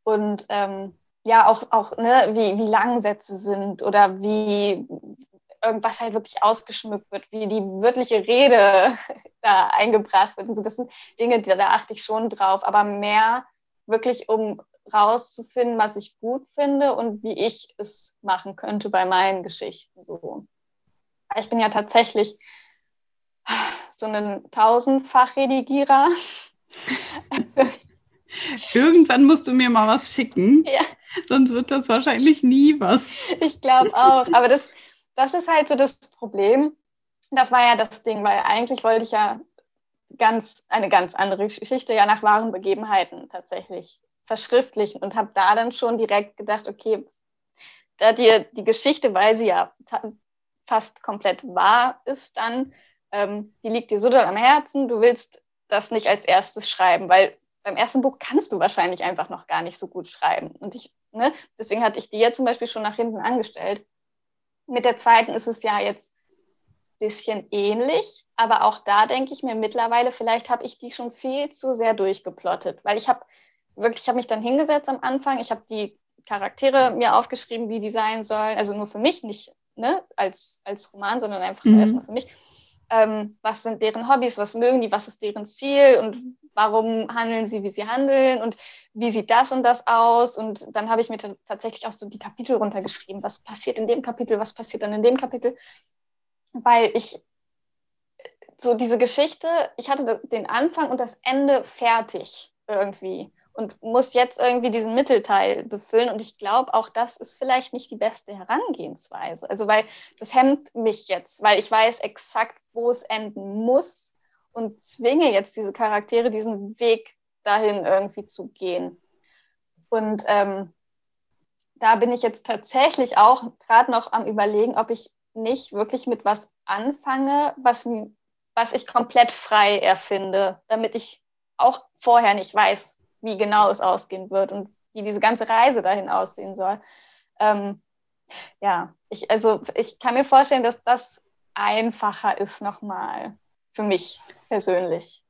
Und ähm, ja, auch, auch ne, wie, wie lang Sätze sind oder wie irgendwas halt wirklich ausgeschmückt wird, wie die wirkliche Rede da eingebracht wird. Und so, das sind Dinge, da achte ich schon drauf, aber mehr wirklich, um rauszufinden, was ich gut finde und wie ich es machen könnte bei meinen Geschichten. So. Ich bin ja tatsächlich so einen Tausendfach-Redigierer. Irgendwann musst du mir mal was schicken. Ja. Sonst wird das wahrscheinlich nie was. Ich glaube auch. Aber das, das ist halt so das Problem. Das war ja das Ding, weil eigentlich wollte ich ja ganz eine ganz andere Geschichte ja nach wahren Begebenheiten tatsächlich verschriftlichen und habe da dann schon direkt gedacht, okay, da dir die Geschichte, weil sie ja fast komplett wahr ist, dann ähm, die liegt dir so doll am Herzen, du willst das nicht als erstes schreiben, weil beim ersten Buch kannst du wahrscheinlich einfach noch gar nicht so gut schreiben. Und ich, ne, deswegen hatte ich die jetzt zum Beispiel schon nach hinten angestellt. Mit der zweiten ist es ja jetzt ein bisschen ähnlich, aber auch da denke ich mir mittlerweile, vielleicht habe ich die schon viel zu sehr durchgeplottet, weil ich habe wirklich, ich habe mich dann hingesetzt am Anfang, ich habe die Charaktere mir aufgeschrieben, wie die sein sollen, also nur für mich, nicht ne, als, als Roman, sondern einfach mhm. erstmal für mich. Ähm, was sind deren Hobbys, was mögen die, was ist deren Ziel? Und warum handeln sie, wie sie handeln? Und wie sieht das und das aus. Und dann habe ich mir tatsächlich auch so die Kapitel runtergeschrieben, was passiert in dem Kapitel, was passiert dann in dem Kapitel, weil ich so diese Geschichte, ich hatte den Anfang und das Ende fertig irgendwie und muss jetzt irgendwie diesen Mittelteil befüllen. Und ich glaube, auch das ist vielleicht nicht die beste Herangehensweise. Also, weil das hemmt mich jetzt, weil ich weiß exakt, wo es enden muss und zwinge jetzt diese Charaktere, diesen Weg dahin irgendwie zu gehen. Und ähm, da bin ich jetzt tatsächlich auch gerade noch am Überlegen, ob ich nicht wirklich mit was anfange, was, was ich komplett frei erfinde, damit ich auch vorher nicht weiß, wie genau es ausgehen wird und wie diese ganze Reise dahin aussehen soll. Ähm, ja, ich, also ich kann mir vorstellen, dass das einfacher ist nochmal für mich persönlich.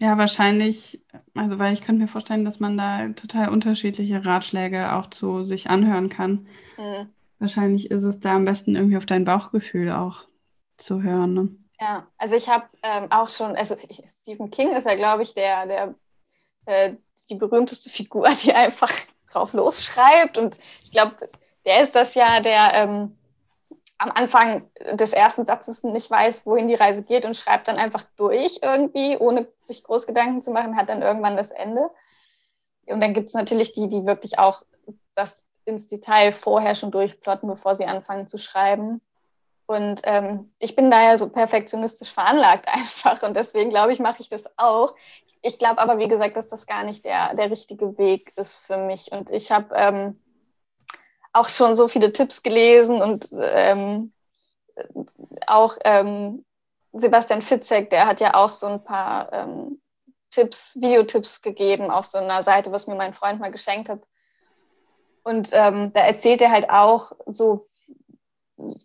Ja, wahrscheinlich, also weil ich könnte mir vorstellen, dass man da total unterschiedliche Ratschläge auch zu sich anhören kann. Mhm. Wahrscheinlich ist es da am besten irgendwie auf dein Bauchgefühl auch zu hören. Ne? Ja, also ich habe ähm, auch schon, also Stephen King ist ja, glaube ich, der, der äh, die berühmteste Figur, die einfach drauf losschreibt. Und ich glaube, der ist das ja, der ähm, am Anfang des ersten Satzes nicht weiß, wohin die Reise geht und schreibt dann einfach durch irgendwie, ohne sich groß Gedanken zu machen, hat dann irgendwann das Ende. Und dann gibt es natürlich die, die wirklich auch das ins Detail vorher schon durchplotten, bevor sie anfangen zu schreiben. Und ähm, ich bin da ja so perfektionistisch veranlagt einfach und deswegen glaube ich, mache ich das auch ich glaube aber, wie gesagt, dass das gar nicht der, der richtige Weg ist für mich. Und ich habe ähm, auch schon so viele Tipps gelesen und ähm, auch ähm, Sebastian Fitzek, der hat ja auch so ein paar ähm, Tipps, Videotipps gegeben auf so einer Seite, was mir mein Freund mal geschenkt hat. Und ähm, da erzählt er halt auch so,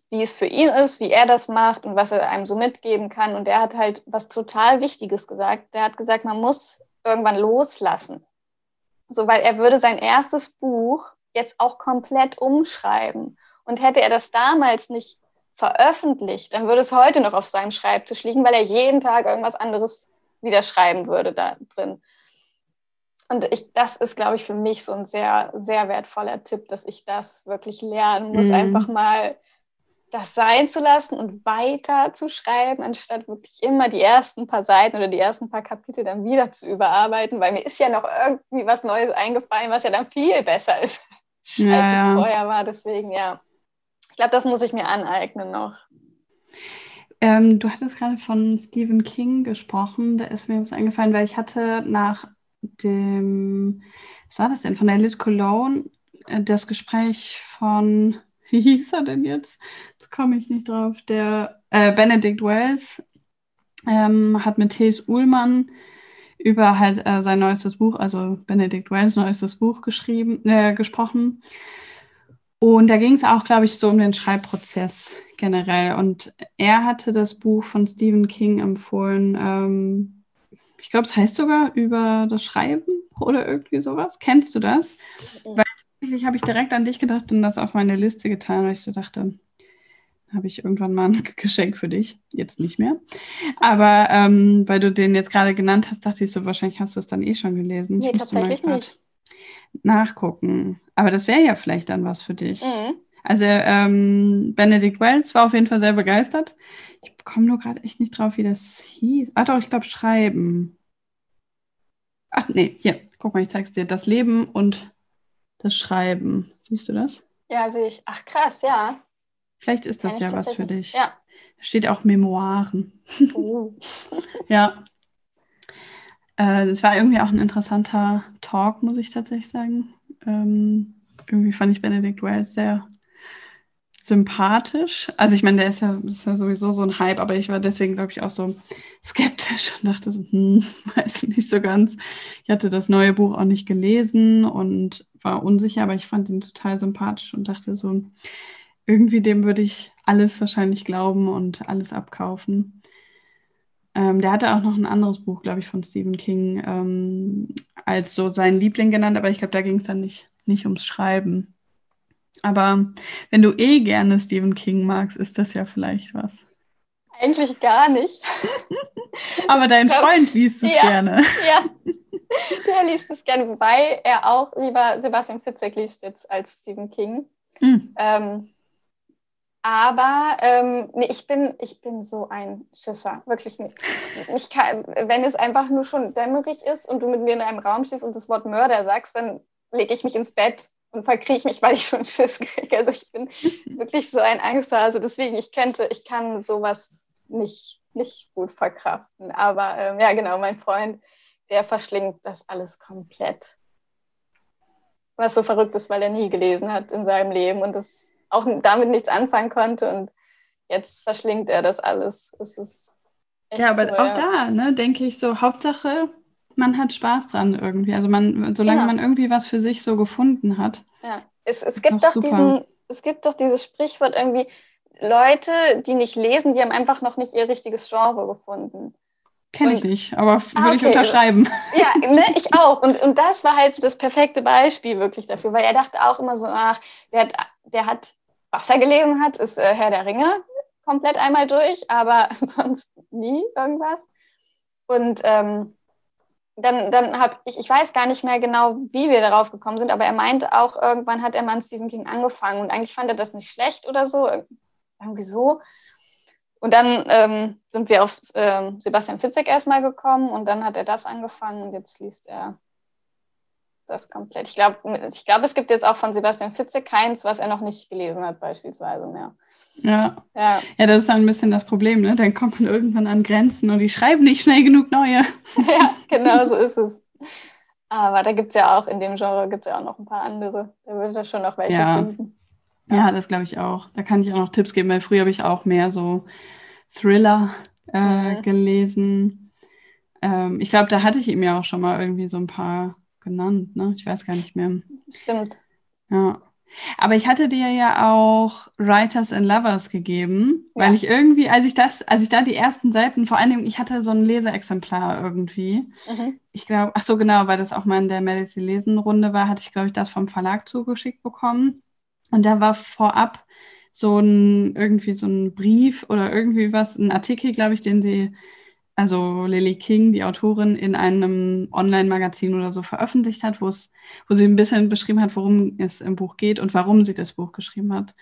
wie es für ihn ist, wie er das macht und was er einem so mitgeben kann. Und er hat halt was total Wichtiges gesagt. Der hat gesagt, man muss irgendwann loslassen. So, weil er würde sein erstes Buch jetzt auch komplett umschreiben. Und hätte er das damals nicht veröffentlicht, dann würde es heute noch auf seinem Schreibtisch liegen, weil er jeden Tag irgendwas anderes wieder schreiben würde da drin. Und ich, das ist, glaube ich, für mich so ein sehr, sehr wertvoller Tipp, dass ich das wirklich lernen muss, mhm. einfach mal das sein zu lassen und weiter zu schreiben, anstatt wirklich immer die ersten paar Seiten oder die ersten paar Kapitel dann wieder zu überarbeiten, weil mir ist ja noch irgendwie was Neues eingefallen, was ja dann viel besser ist, ja, als es vorher war. Deswegen, ja, ich glaube, das muss ich mir aneignen noch. Ähm, du hattest gerade von Stephen King gesprochen, da ist mir was eingefallen, weil ich hatte nach dem, was war das denn, von der Lit Cologne, äh, das Gespräch von wie hieß er denn jetzt? Jetzt komme ich nicht drauf. Der äh, Benedict Wells ähm, hat mit T.S. Uhlmann über halt äh, sein neuestes Buch, also Benedict Wells neuestes Buch geschrieben, äh, gesprochen. Und da ging es auch, glaube ich, so um den Schreibprozess generell. Und er hatte das Buch von Stephen King empfohlen. Ähm, ich glaube, es heißt sogar über das Schreiben oder irgendwie sowas. Kennst du das? Weil tatsächlich habe ich direkt an dich gedacht und das auf meine Liste getan, weil ich so dachte, habe ich irgendwann mal ein Geschenk für dich. Jetzt nicht mehr. Aber ähm, weil du den jetzt gerade genannt hast, dachte ich so, wahrscheinlich hast du es dann eh schon gelesen. Nee, tatsächlich nicht. Nachgucken. Aber das wäre ja vielleicht dann was für dich. Mhm. Also ähm, Benedict Wells war auf jeden Fall sehr begeistert. Ich komme nur gerade echt nicht drauf, wie das hieß. Ach doch, ich glaube Schreiben. Ach nee, hier, guck mal, ich zeig's dir. Das Leben und das Schreiben. Siehst du das? Ja, sehe ich. Ach krass, ja. Vielleicht ist das ja was für dich. Ja. Da steht auch Memoiren. Uh. ja. Äh, das war irgendwie auch ein interessanter Talk, muss ich tatsächlich sagen. Ähm, irgendwie fand ich Benedict Wells sehr sympathisch. Also ich meine, der ist ja, ist ja sowieso so ein Hype, aber ich war deswegen, glaube ich, auch so skeptisch und dachte so, hm, weiß nicht so ganz. Ich hatte das neue Buch auch nicht gelesen und war unsicher, aber ich fand ihn total sympathisch und dachte so, irgendwie dem würde ich alles wahrscheinlich glauben und alles abkaufen. Ähm, der hatte auch noch ein anderes Buch, glaube ich, von Stephen King ähm, als so sein Liebling genannt, aber ich glaube, da ging es dann nicht, nicht ums Schreiben. Aber wenn du eh gerne Stephen King magst, ist das ja vielleicht was. Eigentlich gar nicht. Aber dein Freund liest es ja, gerne. Ja, der liest es gerne, wobei er auch lieber Sebastian Fitzek liest jetzt als Stephen King. Hm. Ähm, aber ähm, nee, ich, bin, ich bin so ein Schisser, wirklich nicht. Ich kann, wenn es einfach nur schon dämmerig ist und du mit mir in einem Raum stehst und das Wort Mörder sagst, dann lege ich mich ins Bett und verkrieche mich, weil ich schon Schiss kriege. Also ich bin wirklich so ein Angsthase. Deswegen, ich könnte, ich kann sowas nicht, nicht gut verkraften. Aber ähm, ja, genau, mein Freund, der verschlingt das alles komplett. Was so verrückt ist, weil er nie gelesen hat in seinem Leben und das auch damit nichts anfangen konnte. Und jetzt verschlingt er das alles. Es ist ja, aber cool, auch da, ne, denke ich so, Hauptsache, man hat Spaß dran irgendwie. Also man, solange ja. man irgendwie was für sich so gefunden hat. Ja, es, es gibt doch diesen, es gibt doch dieses Sprichwort irgendwie, Leute, die nicht lesen, die haben einfach noch nicht ihr richtiges Genre gefunden. Kenne ich nicht, aber ah, würde okay. ich unterschreiben. Ja, ne, ich auch. Und, und das war halt so das perfekte Beispiel wirklich dafür, weil er dachte auch immer so, ach, der hat, der hat Wasser gelesen hat, ist äh, Herr der Ringe komplett einmal durch, aber sonst nie irgendwas. Und ähm, dann, dann habe ich, ich weiß gar nicht mehr genau, wie wir darauf gekommen sind, aber er meinte auch, irgendwann hat er mal an Stephen King angefangen und eigentlich fand er das nicht schlecht oder so, irgendwie so. Und dann ähm, sind wir auf ähm, Sebastian Fitzek erstmal gekommen und dann hat er das angefangen und jetzt liest er das komplett. Ich glaube, ich glaub, es gibt jetzt auch von Sebastian Fitzek keins, was er noch nicht gelesen hat, beispielsweise mehr. Ja. ja. Ja, das ist dann ein bisschen das Problem, ne? Dann kommt man irgendwann an Grenzen und die schreiben nicht schnell genug neue. ja, genau so ist es. Aber da gibt es ja auch, in dem Genre gibt es ja auch noch ein paar andere. Da würde da schon noch welche ja. finden. Ja, das glaube ich auch. Da kann ich auch noch Tipps geben, weil früher habe ich auch mehr so Thriller äh, mhm. gelesen. Ähm, ich glaube, da hatte ich ihm ja auch schon mal irgendwie so ein paar genannt, ne? Ich weiß gar nicht mehr. Stimmt. Ja. Aber ich hatte dir ja auch Writers and Lovers gegeben, ja. weil ich irgendwie, als ich das, als ich da die ersten Seiten, vor allen Dingen, ich hatte so ein Leseexemplar irgendwie. Mhm. Ich glaube, ach so genau, weil das auch mal in der Medicine Lesen Runde war, hatte ich glaube ich das vom Verlag zugeschickt bekommen. Und da war vorab so ein, irgendwie so ein Brief oder irgendwie was, ein Artikel, glaube ich, den sie, also Lily King, die Autorin, in einem Online-Magazin oder so veröffentlicht hat, wo es, wo sie ein bisschen beschrieben hat, worum es im Buch geht und warum sie das Buch geschrieben hat.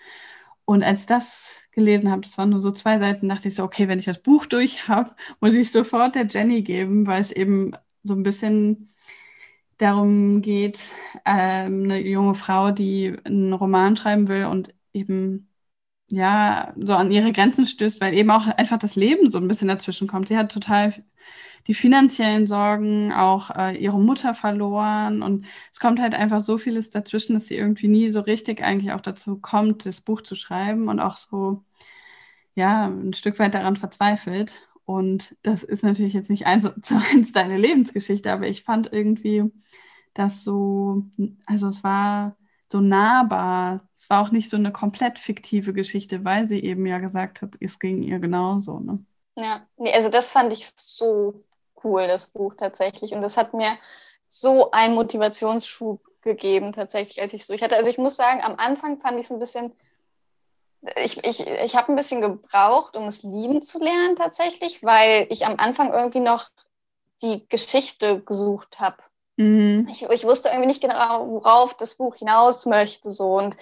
Und als das gelesen habe, das waren nur so zwei Seiten, dachte ich so, okay, wenn ich das Buch durch habe, muss ich sofort der Jenny geben, weil es eben so ein bisschen darum geht, ähm, eine junge Frau, die einen Roman schreiben will und eben ja so an ihre Grenzen stößt, weil eben auch einfach das Leben so ein bisschen dazwischen kommt. Sie hat total die finanziellen Sorgen, auch äh, ihre Mutter verloren und es kommt halt einfach so vieles dazwischen, dass sie irgendwie nie so richtig eigentlich auch dazu kommt, das Buch zu schreiben und auch so ja ein Stück weit daran verzweifelt. Und das ist natürlich jetzt nicht eins zu eins deine Lebensgeschichte, aber ich fand irgendwie das so, also es war so nahbar. Es war auch nicht so eine komplett fiktive Geschichte, weil sie eben ja gesagt hat, es ging ihr genauso. Ne? Ja, nee, also das fand ich so cool, das Buch tatsächlich. Und das hat mir so einen Motivationsschub gegeben, tatsächlich, als ich so. Ich hatte, also ich muss sagen, am Anfang fand ich es ein bisschen ich, ich, ich habe ein bisschen gebraucht, um es lieben zu lernen tatsächlich, weil ich am Anfang irgendwie noch die Geschichte gesucht habe. Mhm. Ich, ich, wusste irgendwie nicht genau, worauf das Buch hinaus möchte. So. Und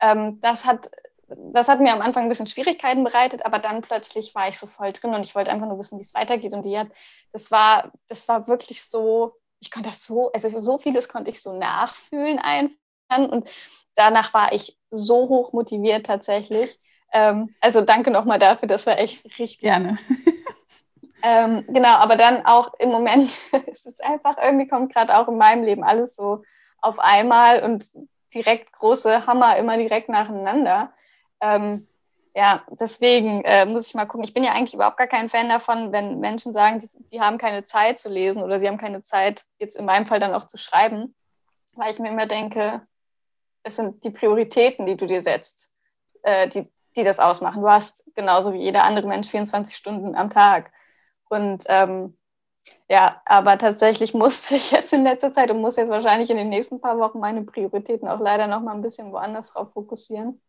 ähm, das hat das hat mir am Anfang ein bisschen Schwierigkeiten bereitet, aber dann plötzlich war ich so voll drin und ich wollte einfach nur wissen, wie es weitergeht. Und die hat, das war, das war wirklich so, ich konnte das so, also so vieles konnte ich so nachfühlen einfach. Und danach war ich so hoch motiviert tatsächlich. Ähm, also danke nochmal dafür, das war echt richtig. Gerne. ähm, genau, aber dann auch im Moment, es ist einfach, irgendwie kommt gerade auch in meinem Leben alles so auf einmal und direkt große Hammer immer direkt nacheinander. Ähm, ja, deswegen äh, muss ich mal gucken. Ich bin ja eigentlich überhaupt gar kein Fan davon, wenn Menschen sagen, sie, sie, haben keine Zeit zu lesen oder sie haben keine Zeit, jetzt in meinem Fall dann auch zu schreiben, weil ich mir immer denke, es sind die Prioritäten, die du dir setzt, äh, die, die das ausmachen. Du hast genauso wie jeder andere Mensch 24 Stunden am Tag. Und ähm, ja, aber tatsächlich musste ich jetzt in letzter Zeit und muss jetzt wahrscheinlich in den nächsten paar Wochen meine Prioritäten auch leider noch mal ein bisschen woanders drauf fokussieren.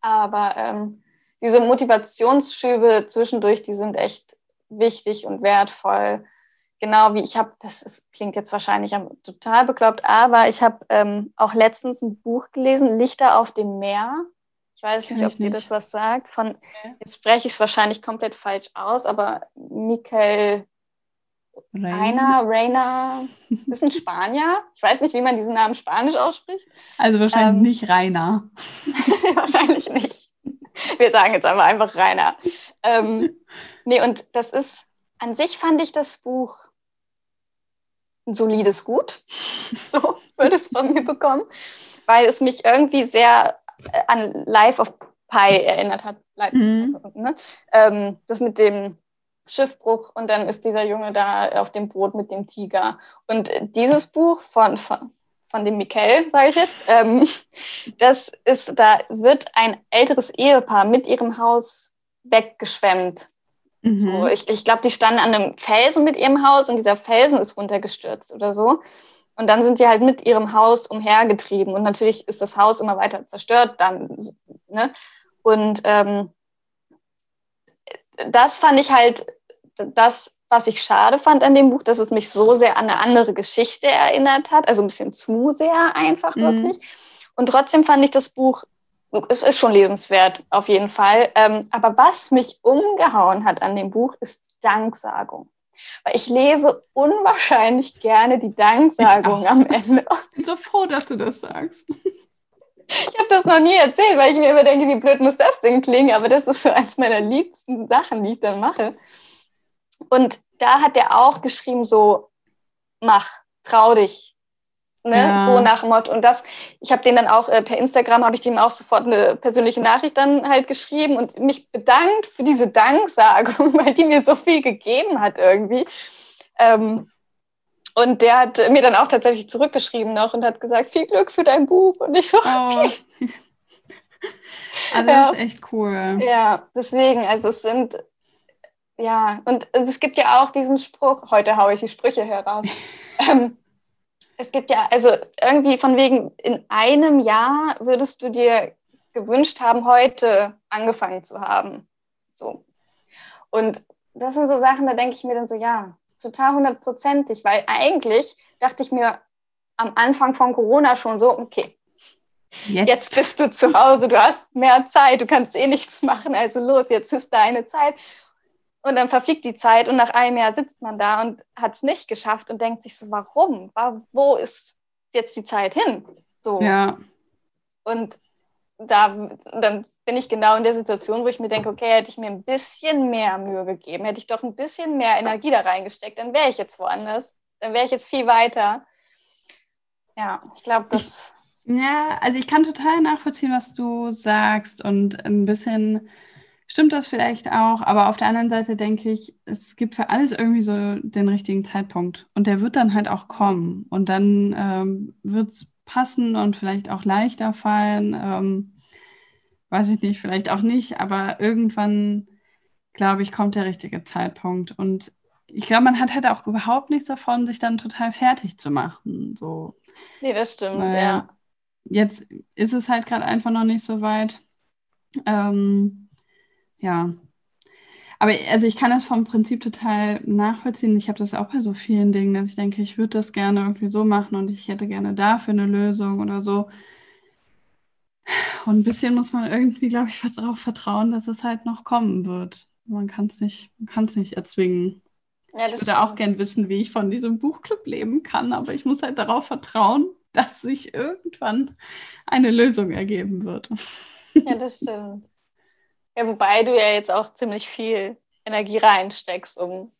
Aber ähm, diese Motivationsschübe zwischendurch, die sind echt wichtig und wertvoll. Genau wie ich habe, das ist, klingt jetzt wahrscheinlich total bekloppt, aber ich habe ähm, auch letztens ein Buch gelesen, Lichter auf dem Meer. Ich weiß Kann nicht, ob dir das was sagt. Von, jetzt spreche ich es wahrscheinlich komplett falsch aus, aber Michael Rainer, Rainer, ist ein Spanier. Ich weiß nicht, wie man diesen Namen Spanisch ausspricht. Also wahrscheinlich ähm, nicht Rainer. wahrscheinlich nicht. Wir sagen jetzt aber einfach Rainer. Ähm, nee, und das ist, an sich fand ich das Buch ein solides Gut. So würde es von mir bekommen, weil es mich irgendwie sehr äh, an Life of Pi erinnert hat. Mhm. Also, ne? ähm, das mit dem Schiffbruch und dann ist dieser Junge da auf dem Boot mit dem Tiger. Und dieses Buch von, von, von dem Mikel, sage ich jetzt, ähm, das ist, da wird ein älteres Ehepaar mit ihrem Haus weggeschwemmt. Mhm. So, ich ich glaube, die standen an einem Felsen mit ihrem Haus und dieser Felsen ist runtergestürzt oder so. Und dann sind sie halt mit ihrem Haus umhergetrieben. Und natürlich ist das Haus immer weiter zerstört dann. Ne? Und ähm, das fand ich halt das, was ich schade fand an dem Buch, dass es mich so sehr an eine andere Geschichte erinnert hat, also ein bisschen zu sehr einfach mhm. wirklich. Und trotzdem fand ich das Buch, es ist schon lesenswert, auf jeden Fall. Ähm, aber was mich umgehauen hat an dem Buch, ist Danksagung. Weil ich lese unwahrscheinlich gerne die Danksagung am Ende. Ich bin so froh, dass du das sagst. Ich habe das noch nie erzählt, weil ich mir immer denke, wie blöd muss das denn klingen, aber das ist so eins meiner liebsten Sachen, die ich dann mache. Und da hat er auch geschrieben, so, mach, trau dich. Ne? Ja. So nach Motto. Und das, ich habe den dann auch äh, per Instagram, habe ich dem auch sofort eine persönliche Nachricht dann halt geschrieben und mich bedankt für diese Danksagung, weil die mir so viel gegeben hat irgendwie. Ähm, und der hat mir dann auch tatsächlich zurückgeschrieben noch und hat gesagt, viel Glück für dein Buch. Und ich so, oh. okay. Also das ja. ist echt cool. Ja, deswegen, also es sind, ja, und es gibt ja auch diesen Spruch, heute haue ich die Sprüche heraus. ähm, es gibt ja, also irgendwie von wegen, in einem Jahr würdest du dir gewünscht haben, heute angefangen zu haben. So. Und das sind so Sachen, da denke ich mir dann so, ja, total hundertprozentig, weil eigentlich dachte ich mir am Anfang von Corona schon so, okay, jetzt. jetzt. bist du zu Hause, du hast mehr Zeit, du kannst eh nichts machen, also los, jetzt ist deine Zeit. Und dann verfliegt die Zeit und nach einem Jahr sitzt man da und hat es nicht geschafft und denkt sich so, warum? Wo ist jetzt die Zeit hin? So. Ja. Und da dann bin ich genau in der Situation, wo ich mir denke, okay, hätte ich mir ein bisschen mehr Mühe gegeben, hätte ich doch ein bisschen mehr Energie da reingesteckt, dann wäre ich jetzt woanders. Dann wäre ich jetzt viel weiter. Ja, ich glaube, das. Ja, also ich kann total nachvollziehen, was du sagst und ein bisschen stimmt das vielleicht auch, aber auf der anderen Seite denke ich, es gibt für alles irgendwie so den richtigen Zeitpunkt und der wird dann halt auch kommen und dann ähm, wird es passen und vielleicht auch leichter fallen. Ähm, weiß ich nicht, vielleicht auch nicht, aber irgendwann, glaube ich, kommt der richtige Zeitpunkt. Und ich glaube, man hat halt auch überhaupt nichts davon, sich dann total fertig zu machen. So. Nee, das stimmt, Weil ja. Jetzt ist es halt gerade einfach noch nicht so weit. Ähm, ja. Aber also ich kann das vom Prinzip total nachvollziehen. Ich habe das auch bei so vielen Dingen, dass ich denke, ich würde das gerne irgendwie so machen und ich hätte gerne dafür eine Lösung oder so. Und ein bisschen muss man irgendwie, glaube ich, darauf vertrauen, dass es halt noch kommen wird. Man kann es nicht, nicht erzwingen. Ja, ich würde stimmt. auch gern wissen, wie ich von diesem Buchclub leben kann, aber ich muss halt darauf vertrauen, dass sich irgendwann eine Lösung ergeben wird. Ja, das stimmt. Ja, wobei du ja jetzt auch ziemlich viel Energie reinsteckst, um,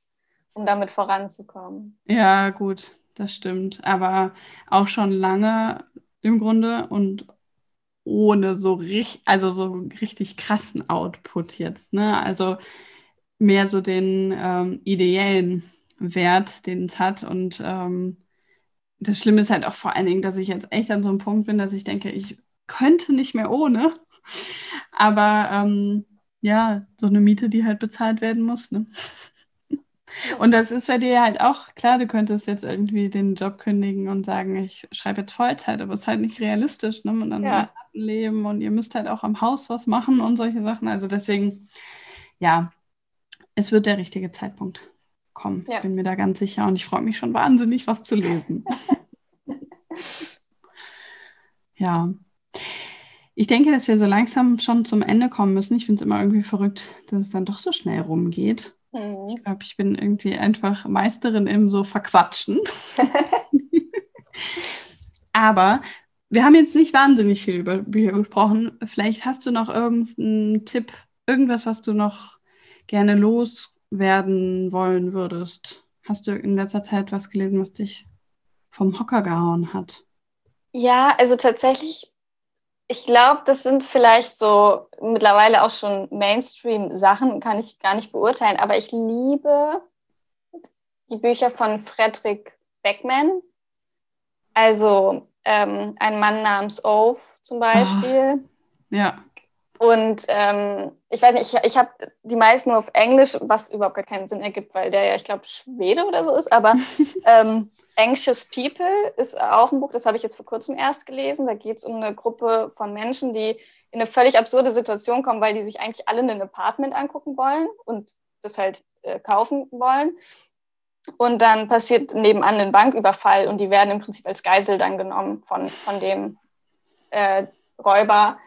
um damit voranzukommen. Ja, gut, das stimmt. Aber auch schon lange im Grunde und ohne so richtig, also so richtig krassen Output jetzt. Ne? Also mehr so den ähm, ideellen Wert, den es hat. Und ähm, das Schlimme ist halt auch vor allen Dingen, dass ich jetzt echt an so einem Punkt bin, dass ich denke, ich könnte nicht mehr ohne. Aber ähm, ja, so eine Miete, die halt bezahlt werden muss. Ne? Und das ist bei dir halt auch klar, du könntest jetzt irgendwie den Job kündigen und sagen, ich schreibe jetzt Vollzeit, aber es ist halt nicht realistisch, ne? Und dann ja. leben und ihr müsst halt auch am Haus was machen und solche Sachen. Also deswegen, ja, es wird der richtige Zeitpunkt kommen. Ja. Ich bin mir da ganz sicher und ich freue mich schon wahnsinnig, was zu lesen. ja. Ich denke, dass wir so langsam schon zum Ende kommen müssen. Ich finde es immer irgendwie verrückt, dass es dann doch so schnell rumgeht. Mhm. Ich glaube, ich bin irgendwie einfach Meisterin im so Verquatschen. Aber wir haben jetzt nicht wahnsinnig viel über Bücher gesprochen. Vielleicht hast du noch irgendeinen Tipp, irgendwas, was du noch gerne loswerden wollen würdest. Hast du in letzter Zeit was gelesen, was dich vom Hocker gehauen hat? Ja, also tatsächlich ich glaube, das sind vielleicht so mittlerweile auch schon Mainstream-Sachen, kann ich gar nicht beurteilen, aber ich liebe die Bücher von Frederick Beckman. Also ähm, ein Mann namens Ove zum Beispiel. Oh, ja. Und ähm, ich weiß nicht, ich, ich habe die meisten nur auf Englisch, was überhaupt gar keinen Sinn ergibt, weil der ja, ich glaube, Schwede oder so ist, aber ähm, Anxious People ist auch ein Buch, das habe ich jetzt vor kurzem erst gelesen. Da geht es um eine Gruppe von Menschen, die in eine völlig absurde Situation kommen, weil die sich eigentlich alle ein Apartment angucken wollen und das halt äh, kaufen wollen. Und dann passiert nebenan ein Banküberfall und die werden im Prinzip als Geisel dann genommen von, von dem äh, Räuber.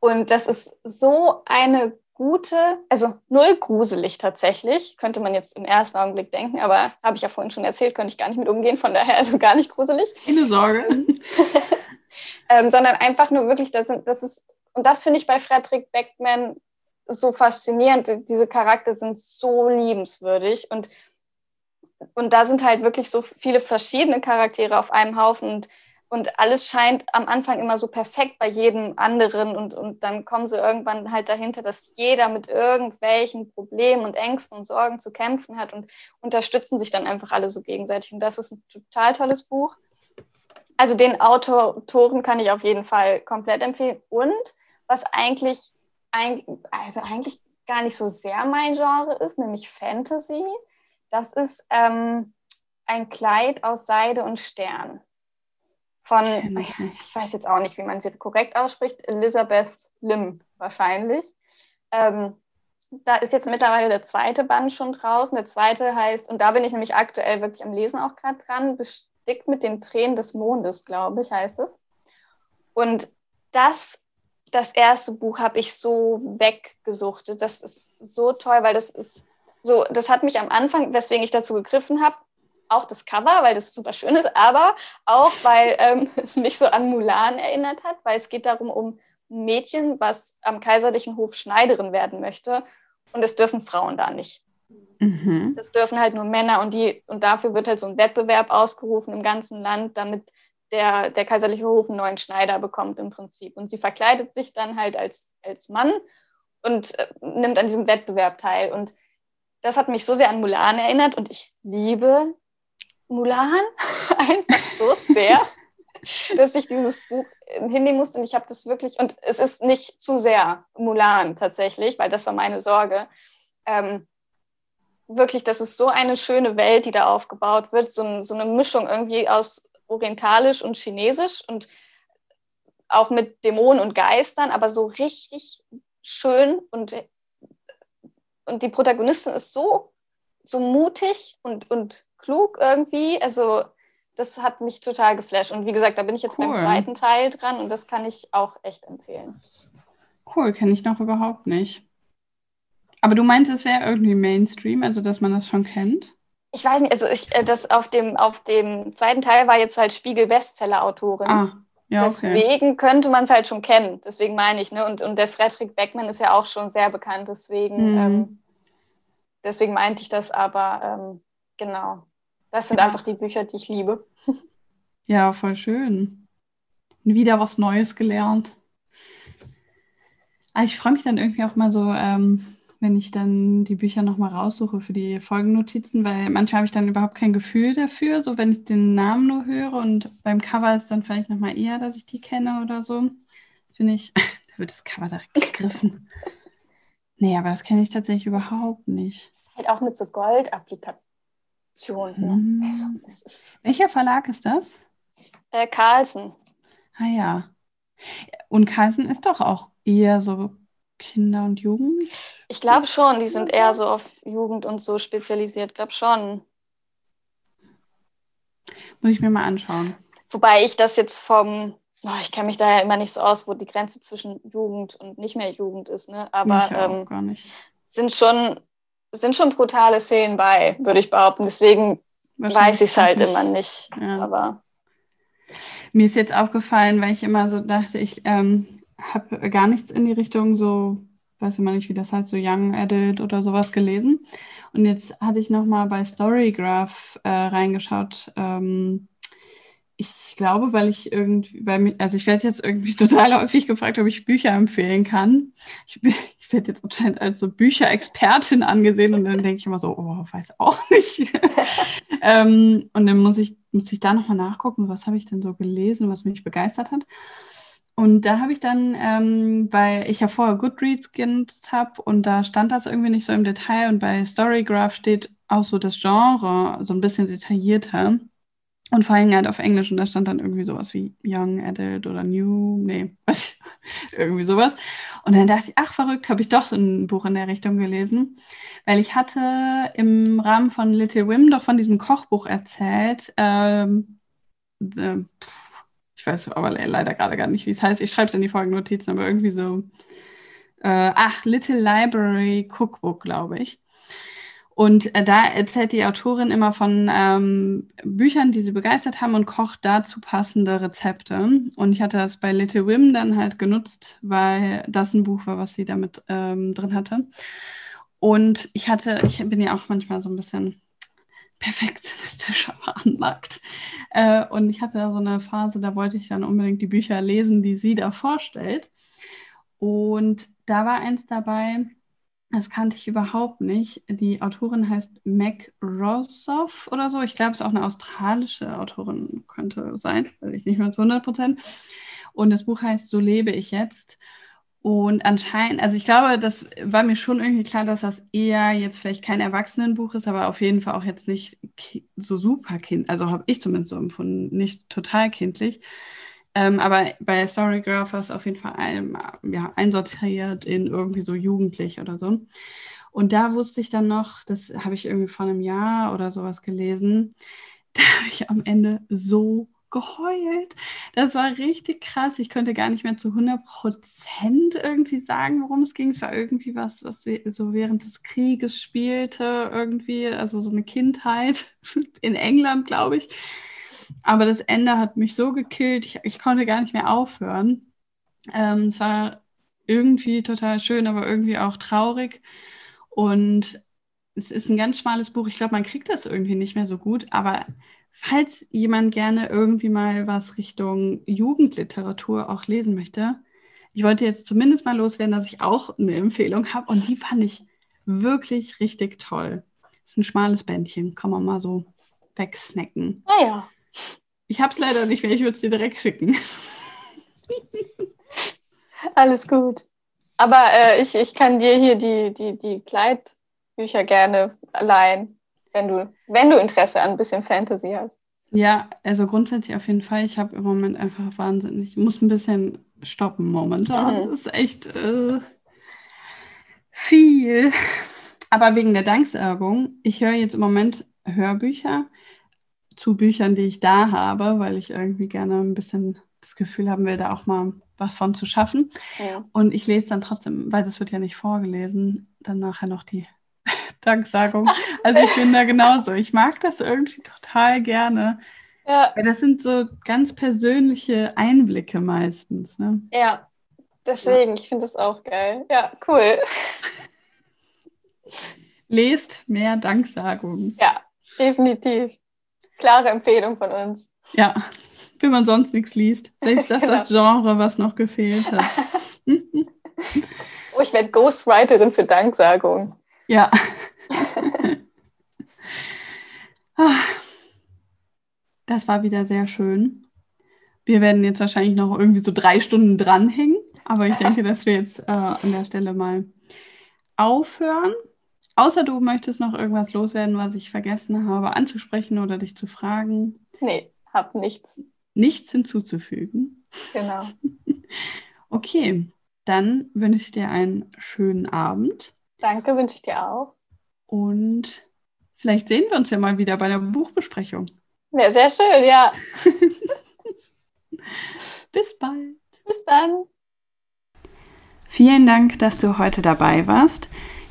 Und das ist so eine gute, also null gruselig tatsächlich, könnte man jetzt im ersten Augenblick denken, aber habe ich ja vorhin schon erzählt, könnte ich gar nicht mit umgehen, von daher also gar nicht gruselig. Keine Sorge. Ähm, sondern einfach nur wirklich, das, sind, das ist, und das finde ich bei Frederick Beckman so faszinierend. Diese Charakter sind so liebenswürdig und, und da sind halt wirklich so viele verschiedene Charaktere auf einem Haufen und und alles scheint am Anfang immer so perfekt bei jedem anderen und, und dann kommen sie irgendwann halt dahinter, dass jeder mit irgendwelchen Problemen und Ängsten und Sorgen zu kämpfen hat und unterstützen sich dann einfach alle so gegenseitig. Und das ist ein total tolles Buch. Also den Autoren kann ich auf jeden Fall komplett empfehlen. Und was eigentlich, also eigentlich gar nicht so sehr mein Genre ist, nämlich Fantasy, das ist ähm, ein Kleid aus Seide und Stern von, ich, ich, weiß jetzt auch nicht, wie man sie korrekt ausspricht, Elizabeth Lim wahrscheinlich. Ähm, da ist jetzt mittlerweile der zweite Band schon draußen. Der zweite heißt, und da bin ich nämlich aktuell wirklich am Lesen auch gerade dran, bestickt mit den Tränen des Mondes, glaube ich, heißt es. Und das, das erste Buch habe ich so weggesuchtet. Das ist so toll, weil das ist so, das hat mich am Anfang, weswegen ich dazu gegriffen habe, auch das Cover, weil das super schön ist, aber auch, weil ähm, es mich so an Mulan erinnert hat, weil es geht darum, um ein Mädchen, was am kaiserlichen Hof Schneiderin werden möchte. Und es dürfen Frauen da nicht. Mhm. Das dürfen halt nur Männer und die, und dafür wird halt so ein Wettbewerb ausgerufen im ganzen Land, damit der, der kaiserliche Hof einen neuen Schneider bekommt im Prinzip. Und sie verkleidet sich dann halt als, als Mann und äh, nimmt an diesem Wettbewerb teil. Und das hat mich so sehr an Mulan erinnert und ich liebe Mulan einfach so sehr, dass ich dieses Buch hinnehmen musste. Und ich habe das wirklich, und es ist nicht zu sehr Mulan tatsächlich, weil das war meine Sorge. Ähm, wirklich, das ist so eine schöne Welt, die da aufgebaut wird. So, so eine Mischung irgendwie aus orientalisch und chinesisch und auch mit Dämonen und Geistern, aber so richtig schön und und die Protagonistin ist so, so mutig und, und klug irgendwie. Also das hat mich total geflasht. Und wie gesagt, da bin ich jetzt cool. beim zweiten Teil dran und das kann ich auch echt empfehlen. Cool, kenne ich noch überhaupt nicht. Aber du meinst, es wäre irgendwie Mainstream, also dass man das schon kennt? Ich weiß nicht, also ich, äh, das auf dem, auf dem zweiten Teil war jetzt halt Spiegel-Bestseller-Autorin. Ah, ja, okay. Deswegen könnte man es halt schon kennen. Deswegen meine ich, ne? Und, und der Frederick Beckman ist ja auch schon sehr bekannt, deswegen, mhm. ähm, deswegen meinte ich das, aber ähm, genau. Das sind einfach die Bücher, die ich liebe. Ja, voll schön. Wieder was Neues gelernt. Ah, ich freue mich dann irgendwie auch mal so, ähm, wenn ich dann die Bücher nochmal raussuche für die Folgennotizen, weil manchmal habe ich dann überhaupt kein Gefühl dafür, so wenn ich den Namen nur höre und beim Cover ist dann vielleicht nochmal eher, dass ich die kenne oder so. Finde ich, da wird das Cover direkt gegriffen. nee, aber das kenne ich tatsächlich überhaupt nicht. Halt auch mit so Goldapplikationen. Ne? Hm. Also, Welcher Verlag ist das? Äh, Carlsen. Ah ja. Und Carlsen ist doch auch eher so Kinder und Jugend? Ich glaube schon, die sind eher so auf Jugend und so spezialisiert, glaube schon. Muss ich mir mal anschauen. Wobei ich das jetzt vom, oh, ich kenne mich da ja immer nicht so aus, wo die Grenze zwischen Jugend und nicht mehr Jugend ist, ne? Aber ähm, sind schon sind schon brutale Szenen bei, würde ich behaupten. Deswegen weiß ich es halt immer nicht. Ja. Aber mir ist jetzt aufgefallen, weil ich immer so dachte, ich ähm, habe gar nichts in die Richtung so, weiß immer nicht, wie das heißt, so Young Adult oder sowas gelesen. Und jetzt hatte ich nochmal bei Storygraph äh, reingeschaut. Ähm, ich glaube, weil ich irgendwie, weil mich, also ich werde jetzt irgendwie total häufig gefragt, ob ich Bücher empfehlen kann. Ich, ich werde jetzt anscheinend als so Bücherexpertin angesehen und dann denke ich immer so, oh, weiß auch nicht. ähm, und dann muss ich, muss ich da nochmal nachgucken, was habe ich denn so gelesen, was mich begeistert hat. Und da habe ich dann, ähm, weil ich ja vorher Goodreads genutzt habe und da stand das irgendwie nicht so im Detail und bei Storygraph steht auch so das Genre so ein bisschen detaillierter und vor allem halt auf Englisch und da stand dann irgendwie sowas wie Young Adult oder New, nee, was, irgendwie sowas. Und dann dachte ich, ach verrückt, habe ich doch ein Buch in der Richtung gelesen, weil ich hatte im Rahmen von Little Wim doch von diesem Kochbuch erzählt. Ähm, äh, ich weiß aber leider gerade gar nicht, wie es heißt. Ich schreibe es in die Folgennotizen, aber irgendwie so. Äh, ach, Little Library Cookbook, glaube ich. Und äh, da erzählt die Autorin immer von ähm, Büchern, die sie begeistert haben und kocht dazu passende Rezepte. Und ich hatte das bei Little Women dann halt genutzt, weil das ein Buch war, was sie damit ähm, drin hatte. Und ich hatte, ich bin ja auch manchmal so ein bisschen perfektionistischer veranlagt. Äh, und ich hatte da so eine Phase, da wollte ich dann unbedingt die Bücher lesen, die sie da vorstellt. Und da war eins dabei, das kannte ich überhaupt nicht. Die Autorin heißt Meg Rossoff oder so. Ich glaube, es ist auch eine australische Autorin, könnte sein, weiß ich nicht mehr zu 100 Prozent. Und das Buch heißt So lebe ich jetzt. Und anscheinend, also ich glaube, das war mir schon irgendwie klar, dass das eher jetzt vielleicht kein Erwachsenenbuch ist, aber auf jeden Fall auch jetzt nicht so super kind, also habe ich zumindest so empfunden, nicht total kindlich. Ähm, aber bei Storygraph war es auf jeden Fall ein, ja, einsortiert in irgendwie so jugendlich oder so. Und da wusste ich dann noch, das habe ich irgendwie vor einem Jahr oder sowas gelesen, da habe ich am Ende so geheult. Das war richtig krass. Ich konnte gar nicht mehr zu 100 Prozent irgendwie sagen, worum es ging. Es war irgendwie was, was so während des Krieges spielte, irgendwie, also so eine Kindheit in England, glaube ich. Aber das Ende hat mich so gekillt, ich, ich konnte gar nicht mehr aufhören. Ähm, es war irgendwie total schön, aber irgendwie auch traurig. Und es ist ein ganz schmales Buch. Ich glaube, man kriegt das irgendwie nicht mehr so gut, aber falls jemand gerne irgendwie mal was Richtung Jugendliteratur auch lesen möchte, ich wollte jetzt zumindest mal loswerden, dass ich auch eine Empfehlung habe und die fand ich wirklich richtig toll. Das ist ein schmales Bändchen, kann man mal so wegsnacken. Naja. Ich habe es leider nicht mehr, ich würde es dir direkt schicken. Alles gut. Aber äh, ich, ich kann dir hier die, die, die Kleidbücher gerne leihen wenn du, wenn du Interesse an ein bisschen Fantasy hast. Ja, also grundsätzlich auf jeden Fall. Ich habe im Moment einfach wahnsinnig, ich muss ein bisschen stoppen momentan. Mhm. Das ist echt äh, viel. Aber wegen der Danksagung, ich höre jetzt im Moment Hörbücher zu Büchern, die ich da habe, weil ich irgendwie gerne ein bisschen das Gefühl haben will, da auch mal was von zu schaffen. Ja. Und ich lese dann trotzdem, weil das wird ja nicht vorgelesen, dann nachher noch die Danksagung. Also ich bin da genauso. Ich mag das irgendwie total gerne. Ja. Weil das sind so ganz persönliche Einblicke meistens. Ne? Ja, deswegen, ja. ich finde das auch geil. Ja, cool. Lest mehr Danksagungen. Ja, definitiv. Klare Empfehlung von uns. Ja, wenn man sonst nichts liest. Vielleicht ist das genau. das Genre, was noch gefehlt hat. oh, ich werde Ghostwriterin für Danksagungen. Ja. Das war wieder sehr schön. Wir werden jetzt wahrscheinlich noch irgendwie so drei Stunden dranhängen, aber ich denke, dass wir jetzt äh, an der Stelle mal aufhören. Außer du möchtest noch irgendwas loswerden, was ich vergessen habe anzusprechen oder dich zu fragen. Nee, hab nichts. Nichts hinzuzufügen. Genau. Okay, dann wünsche ich dir einen schönen Abend. Danke, wünsche ich dir auch. Und vielleicht sehen wir uns ja mal wieder bei der Buchbesprechung. Ja, sehr schön, ja. Bis bald. Bis dann. Vielen Dank, dass du heute dabei warst.